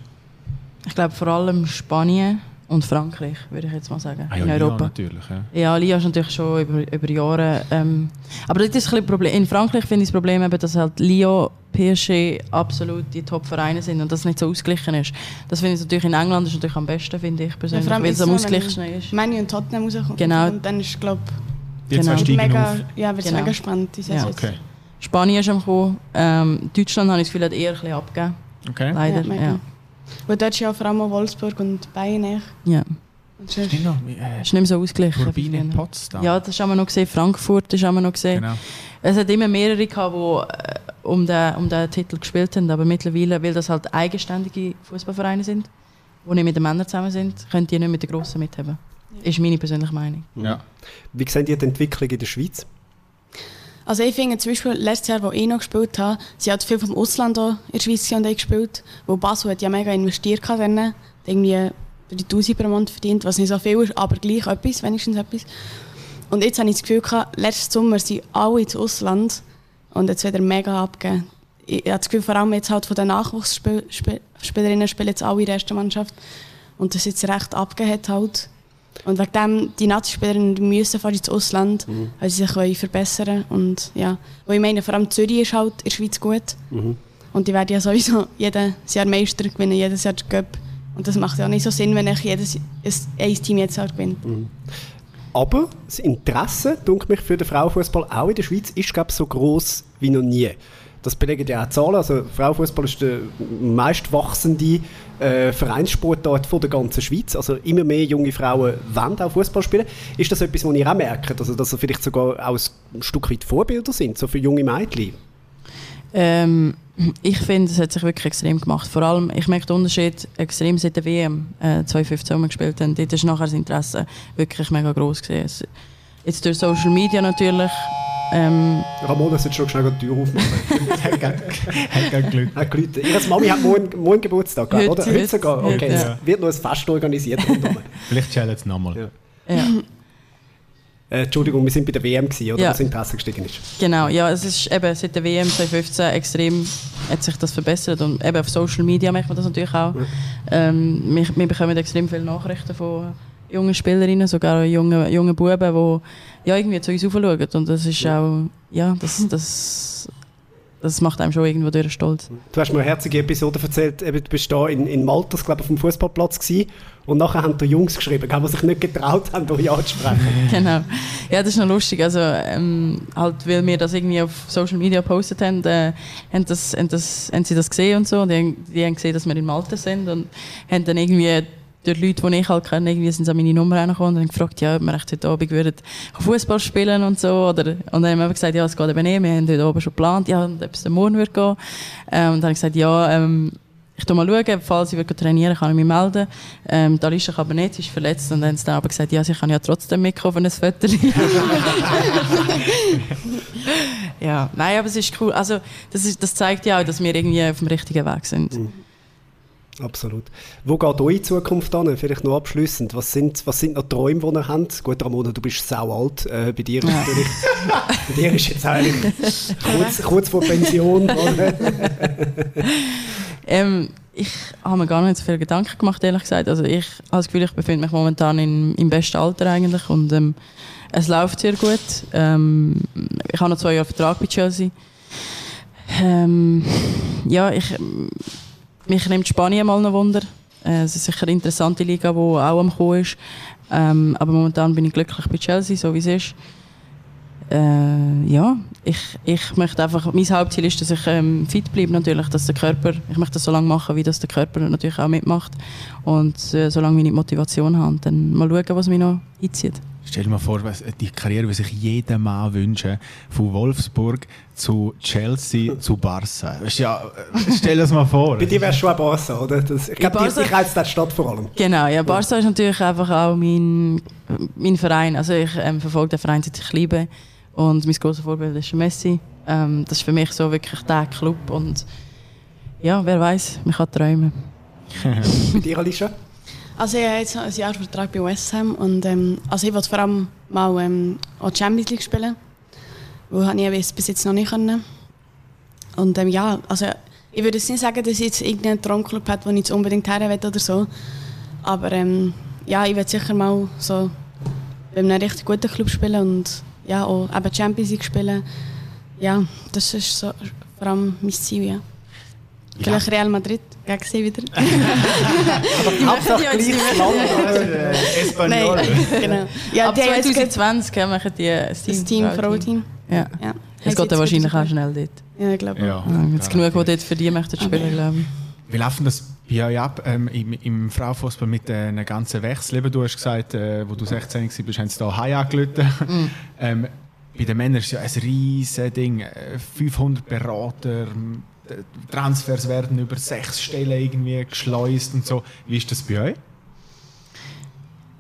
Ich glaube vor allem Spanien und Frankreich, würde ich jetzt mal sagen, Ah ja, in Europa. natürlich. Ja. Ja, Lyon ist natürlich schon über, über Jahre. Ähm, aber das ist ein bisschen ein Problem. In Frankreich finde ich das Problem, eben, dass halt Lyon, PSG absolut die Top-Vereine sind und das nicht so ausgeglichen ist. Das finde ich natürlich in England ist natürlich am besten, finde ich persönlich, allem weil es am so, wenn ausgeglichen ist. Manu und Tottenham rauskommen. Genau. Und dann ist, glaube Genau. ich, steigen mega, auf. ja, wird Genau. mega spannend. Die Ja. Okay. Spanien ist am Kommen. Ähm, Deutschland habe ich das Gefühl, hat eher ein bisschen abgegeben. okay. Leider. Ja, Ja. Weil dort ist ja vor allem Wolfsburg und Bayern. eigentlich. ja. Noch, äh, Ist nicht mehr so ausgeglichen. Turbine in. Potsdam. Ja, das haben wir noch gesehen. Frankfurt das haben wir noch gesehen. Genau. Es hat immer mehrere gehabt, die um den, um den Titel gespielt haben. Aber mittlerweile, weil das halt eigenständige Fußballvereine sind, die nicht mit den Männern zusammen sind, können die nicht mit den Grossen mithaben. Ist meine persönliche Meinung. Ja. Wie sehen die die Entwicklung in der Schweiz? Also ich finde zum Beispiel, letztes Jahr, wo ich noch gespielt habe, sie hat viel vom Ausland in der Schweiz und gespielt, wo Basel hat ja mega investiert hat, dann, irgendwie 3000 pro Monat verdient, was nicht so viel ist, aber gleich etwas, wenigstens etwas. Und jetzt habe ich das Gefühl gehabt, letzten Sommer sind alle ins Ausland und jetzt wieder mega abgegeben. Ich habe das Gefühl, vor allem jetzt halt von den Nachwuchsspielerinnen spielen jetzt alle in der ersten Mannschaft und das jetzt recht abgegeben hat halt. Und wegen dem, die Nazi-Spielerinnen müssen fast ins Ausland, mhm. weil sie sich wollen verbessern Und ja, weil ich meine, vor allem Zürich ist halt in der Schweiz gut. Mhm. Und die werden ja sowieso jedes Jahr Meister gewinnen, jedes Jahr den Cup. Und das macht ja nicht so Sinn, wenn ich jedes ein Team jetzt halt gewinnt. Mhm. Aber das Interesse, denke mich, für den Frauenfußball auch in der Schweiz ist, glaube ich, so groß wie noch nie. Das belegen ja auch Zahlen. Also Frauenfußball ist der meistwachsende äh, Vereinssportart von der ganzen Schweiz. Also immer mehr junge Frauen wollen auch Fußball spielen. Ist das etwas, was ihr auch merkt? Also, dass sie vielleicht sogar auch ein Stück weit Vorbilder sind, so für junge Mädchen? Ähm, ich finde, es hat sich wirklich extrem gemacht. Vor allem, ich merke den Unterschied extrem seit der WM äh, 2015, wo wir gespielt haben. Dort ist nachher das Interesse wirklich mega groß gewesen. Jetzt durch Social Media natürlich ähm, Ramona sollte schon schnell die Tür aufmachen. [laughs] hat gerade Glück. Hat Glück. Ihre Mami hat morgen, morgen Geburtstag, heute, oder? Heute sogar? Okay, es ja. wird noch ein Fest organisiert. Vielleicht challenge es nochmal. Ja. ja. Äh, Entschuldigung, wir sind bei der WM gewesen, oder? Ja. Was Interesse gestiegen ist. Genau, ja, es ist eben seit der WM 2015 extrem hat sich das verbessert und eben auf Social Media merkt man das natürlich auch. Ja. Ähm, wir, wir bekommen extrem viele Nachrichten von jungen Spielerinnen, sogar junge, junge Buben, die ja, irgendwie zu uns aufschauen. Und das ist auch, ja, das, [laughs] das, das macht einem schon irgendwo durch stolz. Du hast mir eine herzige Episode erzählt, eben, du bist da in, in Malta, glaube auf dem Fußballplatz gewesen, und nachher haben die Jungs geschrieben, die sich nicht getraut haben, euch anzusprechen. [laughs] genau. Ja, das ist noch lustig. Also, ähm, halt, weil wir das irgendwie auf Social Media gepostet haben, äh, haben, das, haben, das, haben sie das gesehen und so. Und die, die haben gesehen, dass wir in Malta sind und haben dann irgendwie durch Leute, die ich halt kenne, irgendwie sind an meine Nummer reingekommen und haben gefragt, ja, ob wir echt heute Abend würden Fußball spielen und so. Oder, und dann haben wir gesagt, ja, es geht eben nicht, wir haben heute oben schon geplant, ja, und ob es morgen wird gehen. Ähm, und dann habe ich gesagt, ja, ähm, ich schaue mal, schauen, falls ich trainieren kann ich mich melden. Ähm, die Alicia kann aber nicht, sie ist verletzt. Und dann haben sie dann aber gesagt, ja, sie kann ja trotzdem mitkommen, ein Foto. [laughs] ja, nein, aber es ist cool. Also, das, ist, das zeigt ja auch, dass wir irgendwie auf dem richtigen Weg sind. Mhm. Absolut. Wo geht eure Zukunft an? Vielleicht noch abschließend. Was sind, was sind noch Träume, die ihr habt? Gut, Ramona, du bist sau alt. Äh, bei, dir ja. bei dir ist jetzt eigentlich kurz, kurz vor Pension. [laughs] ähm, ich habe mir gar nicht so viele Gedanken gemacht, ehrlich gesagt. Also ich habe das Gefühl, ich befinde mich momentan in, im besten Alter eigentlich und ähm, es läuft sehr gut. Ähm, ich habe noch zwei Jahre Vertrag bei Chelsea. Ähm, ja, ich mich nimmt Spanien mal noch Wunder. Äh, es ist sicher eine interessante Liga, die auch am Kommen ist. Ähm, aber momentan bin ich glücklich bei Chelsea, so wie es ist. Äh, ja, ich, ich möchte einfach, mein Hauptziel ist, dass ich ähm, fit bleibe natürlich, dass der Körper, ich möchte das so lange machen, wie das der Körper natürlich auch mitmacht und äh, solange ich Motivation habe, dann mal schauen, was mich noch einzieht. Stell dir mal vor, die Karriere, die sich jeder Mann wünscht, von Wolfsburg zu Chelsea [laughs] zu Barca. Ja, stell das mal vor. [laughs] Bei dir wärst du schon ein Barca, oder? Das, ich glaube, ich reizt die Stadt vor allem. Genau, ja, Barca ist natürlich einfach auch mein, mein Verein. Also ich ähm, verfolge den Verein seit ich liebe und mein großes Vorbild ist Messi. Ähm, das ist für mich so wirklich der Club und ja, wer weiß, man kann träumen. [laughs] Bei dir, Alicia? Also ich habe jetzt ein Jahr Vertrag bei West Ham und ähm, also ich wollte vor allem mal ähm, auch Champions League spielen, habe ich bis jetzt noch nicht können. Und ähm, ja, also ich würde jetzt nicht sagen, dass ich jetzt irgendeinen Traumclub habe, wo ich jetzt unbedingt her will oder so, aber ähm, ja, ich werde sicher mal so bei einem richtig guten Club spielen und ja, auch eben Champions League spielen. Ja, das ist so vor allem mein Ziel, ja. Vielleicht Real Madrid gegen sie wieder. [laughs] Aber Hauptsache gleich Land. Äh, Espanol. genau. Ja, Ab 2020 machen die das Team, das Team Frau-Team. Ja. ja. Es geht dann wahrscheinlich auch schnell dort. Ja, ich glaube ja. ja. Jetzt genug, die dort für die möchten spielen, glaube ich. Wie laufen das bei euch ab ähm, im, im Frauenfußball mit äh, einem ganzen Wechsel? Du hast gesagt, äh, wo du 16 warst, haben sie da Hai angelötet. Mm. ähm, bei den Männern ist es ja ein riesiges Ding. Äh, 500 Berater, m, äh, Transfers werden über sechs Stellen irgendwie geschleust und so. Wie ist das bei euch?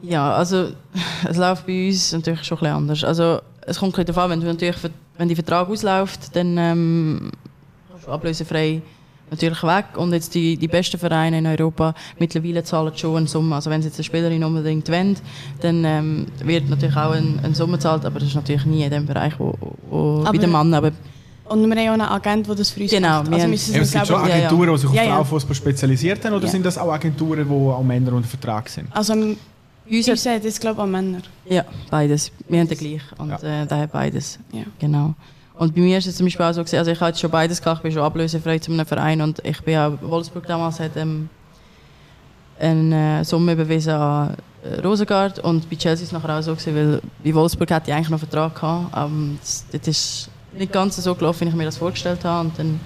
Ja, also [laughs] es läuft bei uns natürlich schon ein bisschen anders. Also es kommt ein bisschen darauf an, wenn, du natürlich, wenn der Vertrag ausläuft, dann ähm, kannst du ablösefrei natürlich weg. Und jetzt die, die besten Vereine in Europa mittlerweile zahlen schon eine Summe. Also wenn sie jetzt eine Spielerin unbedingt wollen, dann ähm, wird natürlich auch eine, eine Summe gezahlt, aber das ist natürlich nie in dem Bereich, wo, wo bei den Männern. Aber Und wir haben auch einen Agent, der das für uns Genau, macht. haben- müssen es sind schon. Agenturen, die sich auf Ja, ja. Frauenfußball spezialisiert haben, oder Ja. sind das auch Agenturen, wo auch Männer unter Vertrag sind? Also uns uns hat, das glaube ich an Männer. ja, beides. Wir haben den gleich und Ja. äh, der hat beides. Ja. Genau. Und bei mir ist es zum Beispiel auch so, gewesen, also ich habe jetzt schon beides gehabt, ich bin schon ablösefrei zu einem Verein und ich bin auch, Wolfsburg damals hat ähm, eine Summe überwiesen an äh, Rosengard und bei Chelsea ist es nachher auch so gewesen, weil bei Wolfsburg hatte ich eigentlich noch einen Vertrag gehabt, aber das, das ist nicht ganz so gelaufen, wie ich mir das vorgestellt habe und dann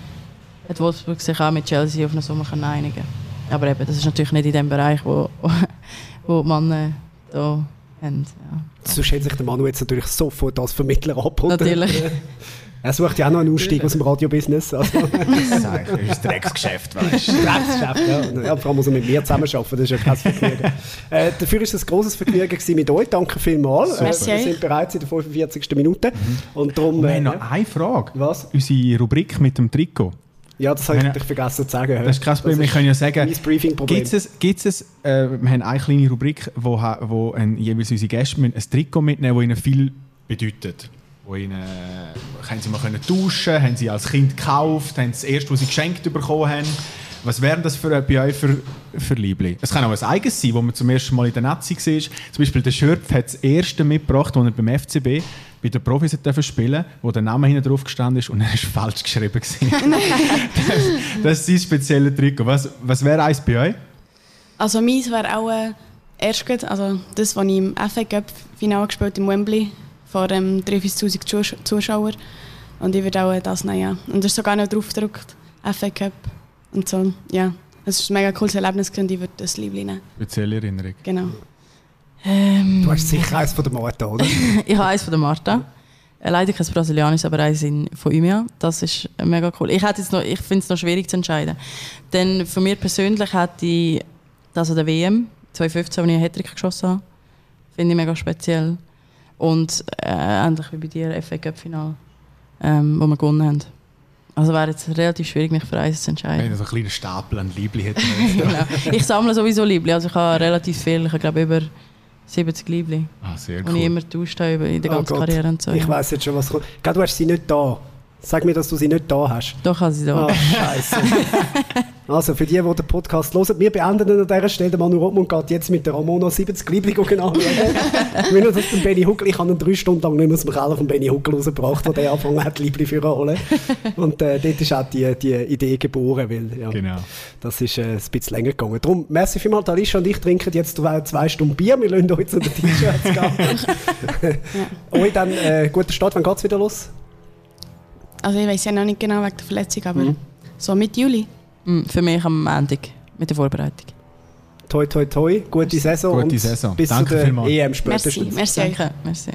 hat Wolfsburg sich auch mit Chelsea auf eine Summe können einigen Aber eben, das ist natürlich nicht in dem Bereich, wo, [laughs] wo die Männer da haben. Ja. Sonst hätte sich der Manu jetzt natürlich sofort als Vermittler angeboten. Natürlich. [laughs] Er sucht ja auch noch einen Ausstieg aus dem Radio-Business. Also, [laughs] Das ist eigentlich ein Drecksgeschäft, weißt du? Drecksgeschäft, ja. ja. Vor allem muss er mit mir zusammenarbeiten, das ist ja kein Vergnügen. [laughs] äh, dafür war es ein grosses Vergnügen gewesen mit euch. Danke vielmals. Äh, wir sind bereits in der 45. Minute. Und darum... Und wir Äh, haben noch eine Frage. Was? Unsere Rubrik mit dem Trikot. ja, das habe ich natürlich vergessen zu sagen. Das ist kein Problem. Wir können ja sagen. Gibt es, gibt's es, äh, wir haben eine kleine Rubrik, wo, wo ein, jeweils unsere Gäste ein Trikot mitnehmen das ihnen viel bedeutet. Wo ihnen, äh, haben sie mal können tauschen, haben sie als Kind gekauft, haben das erste, was sie geschenkt bekommen haben. Was wären das für, bei euch für, für Liebling? Es kann auch ein eigenes sein, wo man zum ersten Mal in der Nazi war. Zum Beispiel der Schürpf hat das erste mitgebracht, als er beim FCB bei den Profis hat spielen wo der Name hinten drauf gestanden ist und er ist [laughs] falsch geschrieben. [laughs] das, das ist sein spezielles Trikot. Was, was wäre eins bei euch? Also meins wäre auch äh, erst gut, also das, was ich im FA Cup Finale gespielt im Wembley vor ähm, 3'000 Zus- Zuschauern. Und ich würde auch das nehmen, ja. Und da ist sogar noch drauf gedruckt, FA Cup und so, ja. Es war ein mega cooles Erlebnis gewesen und ich würde das Liebling nehmen. Spezielle Erinnerung. Genau. Ähm, Du hast sicher eins von der Marta, oder? [laughs] ich habe eins von der Marta. Äh, Leider kein Brasilianisch, aber eins in, von Umia. Das ist äh, mega cool. Ich, hätte jetzt noch- ich finde es noch schwierig zu entscheiden. Denn für mich persönlich ich das an der WM 2015, als ich einen Hattrick geschossen habe. Finde ich mega speziell. Und äh, ähnlich wie bei dir, FA Cup Final, ähm, wo wir gewonnen haben. Also wäre jetzt relativ schwierig, mich für eins zu Wenn entscheiden. ich so einen kleinen Stapel an Liebling hätte. [laughs] genau. Ich sammle sowieso Liebling. Also ich habe relativ viel. Ich glaube über 70 Liebling. ah, sehr Die ich immer getauscht habe in der Oh ganzen Gott. Karriere und so. Ich ja. weiss jetzt schon, was kommt. Du hast sie nicht da. Sag mir, dass du sie nicht da hast. Doch, also da. Ah, scheiße. [laughs] also, für die, die den Podcast hören, wir beenden an dieser Stelle. Der Manu Rottmund geht jetzt mit der Ramona 70 Liebling genau Wenn er das beim Benny Huckel, ich habe ihn drei Stunden lang nicht mehr aus dem Keller von Benny Huckel rausgebracht, wo der angefangen hat, Liebling für holen. Und äh, dort ist auch die, die Idee geboren, weil ja, Genau. das ist äh, ein bisschen länger gegangen. Darum, merci vielmals, Alicia und ich trinken jetzt zwei, Stunden Bier. Wir lassen euch zu den T-Shirts gehen. [laughs] Euch dann äh, guten Start, wann geht es wieder los? Also ich weiß ja noch nicht genau wegen der Verletzung, aber Mhm. so mit Juli. Für mich am Montag mit der Vorbereitung. Toi, toi, toi, gute Saison Gute Saison. bis Danke zu der vielmals. EM Merci, spätestens. merci. Merci.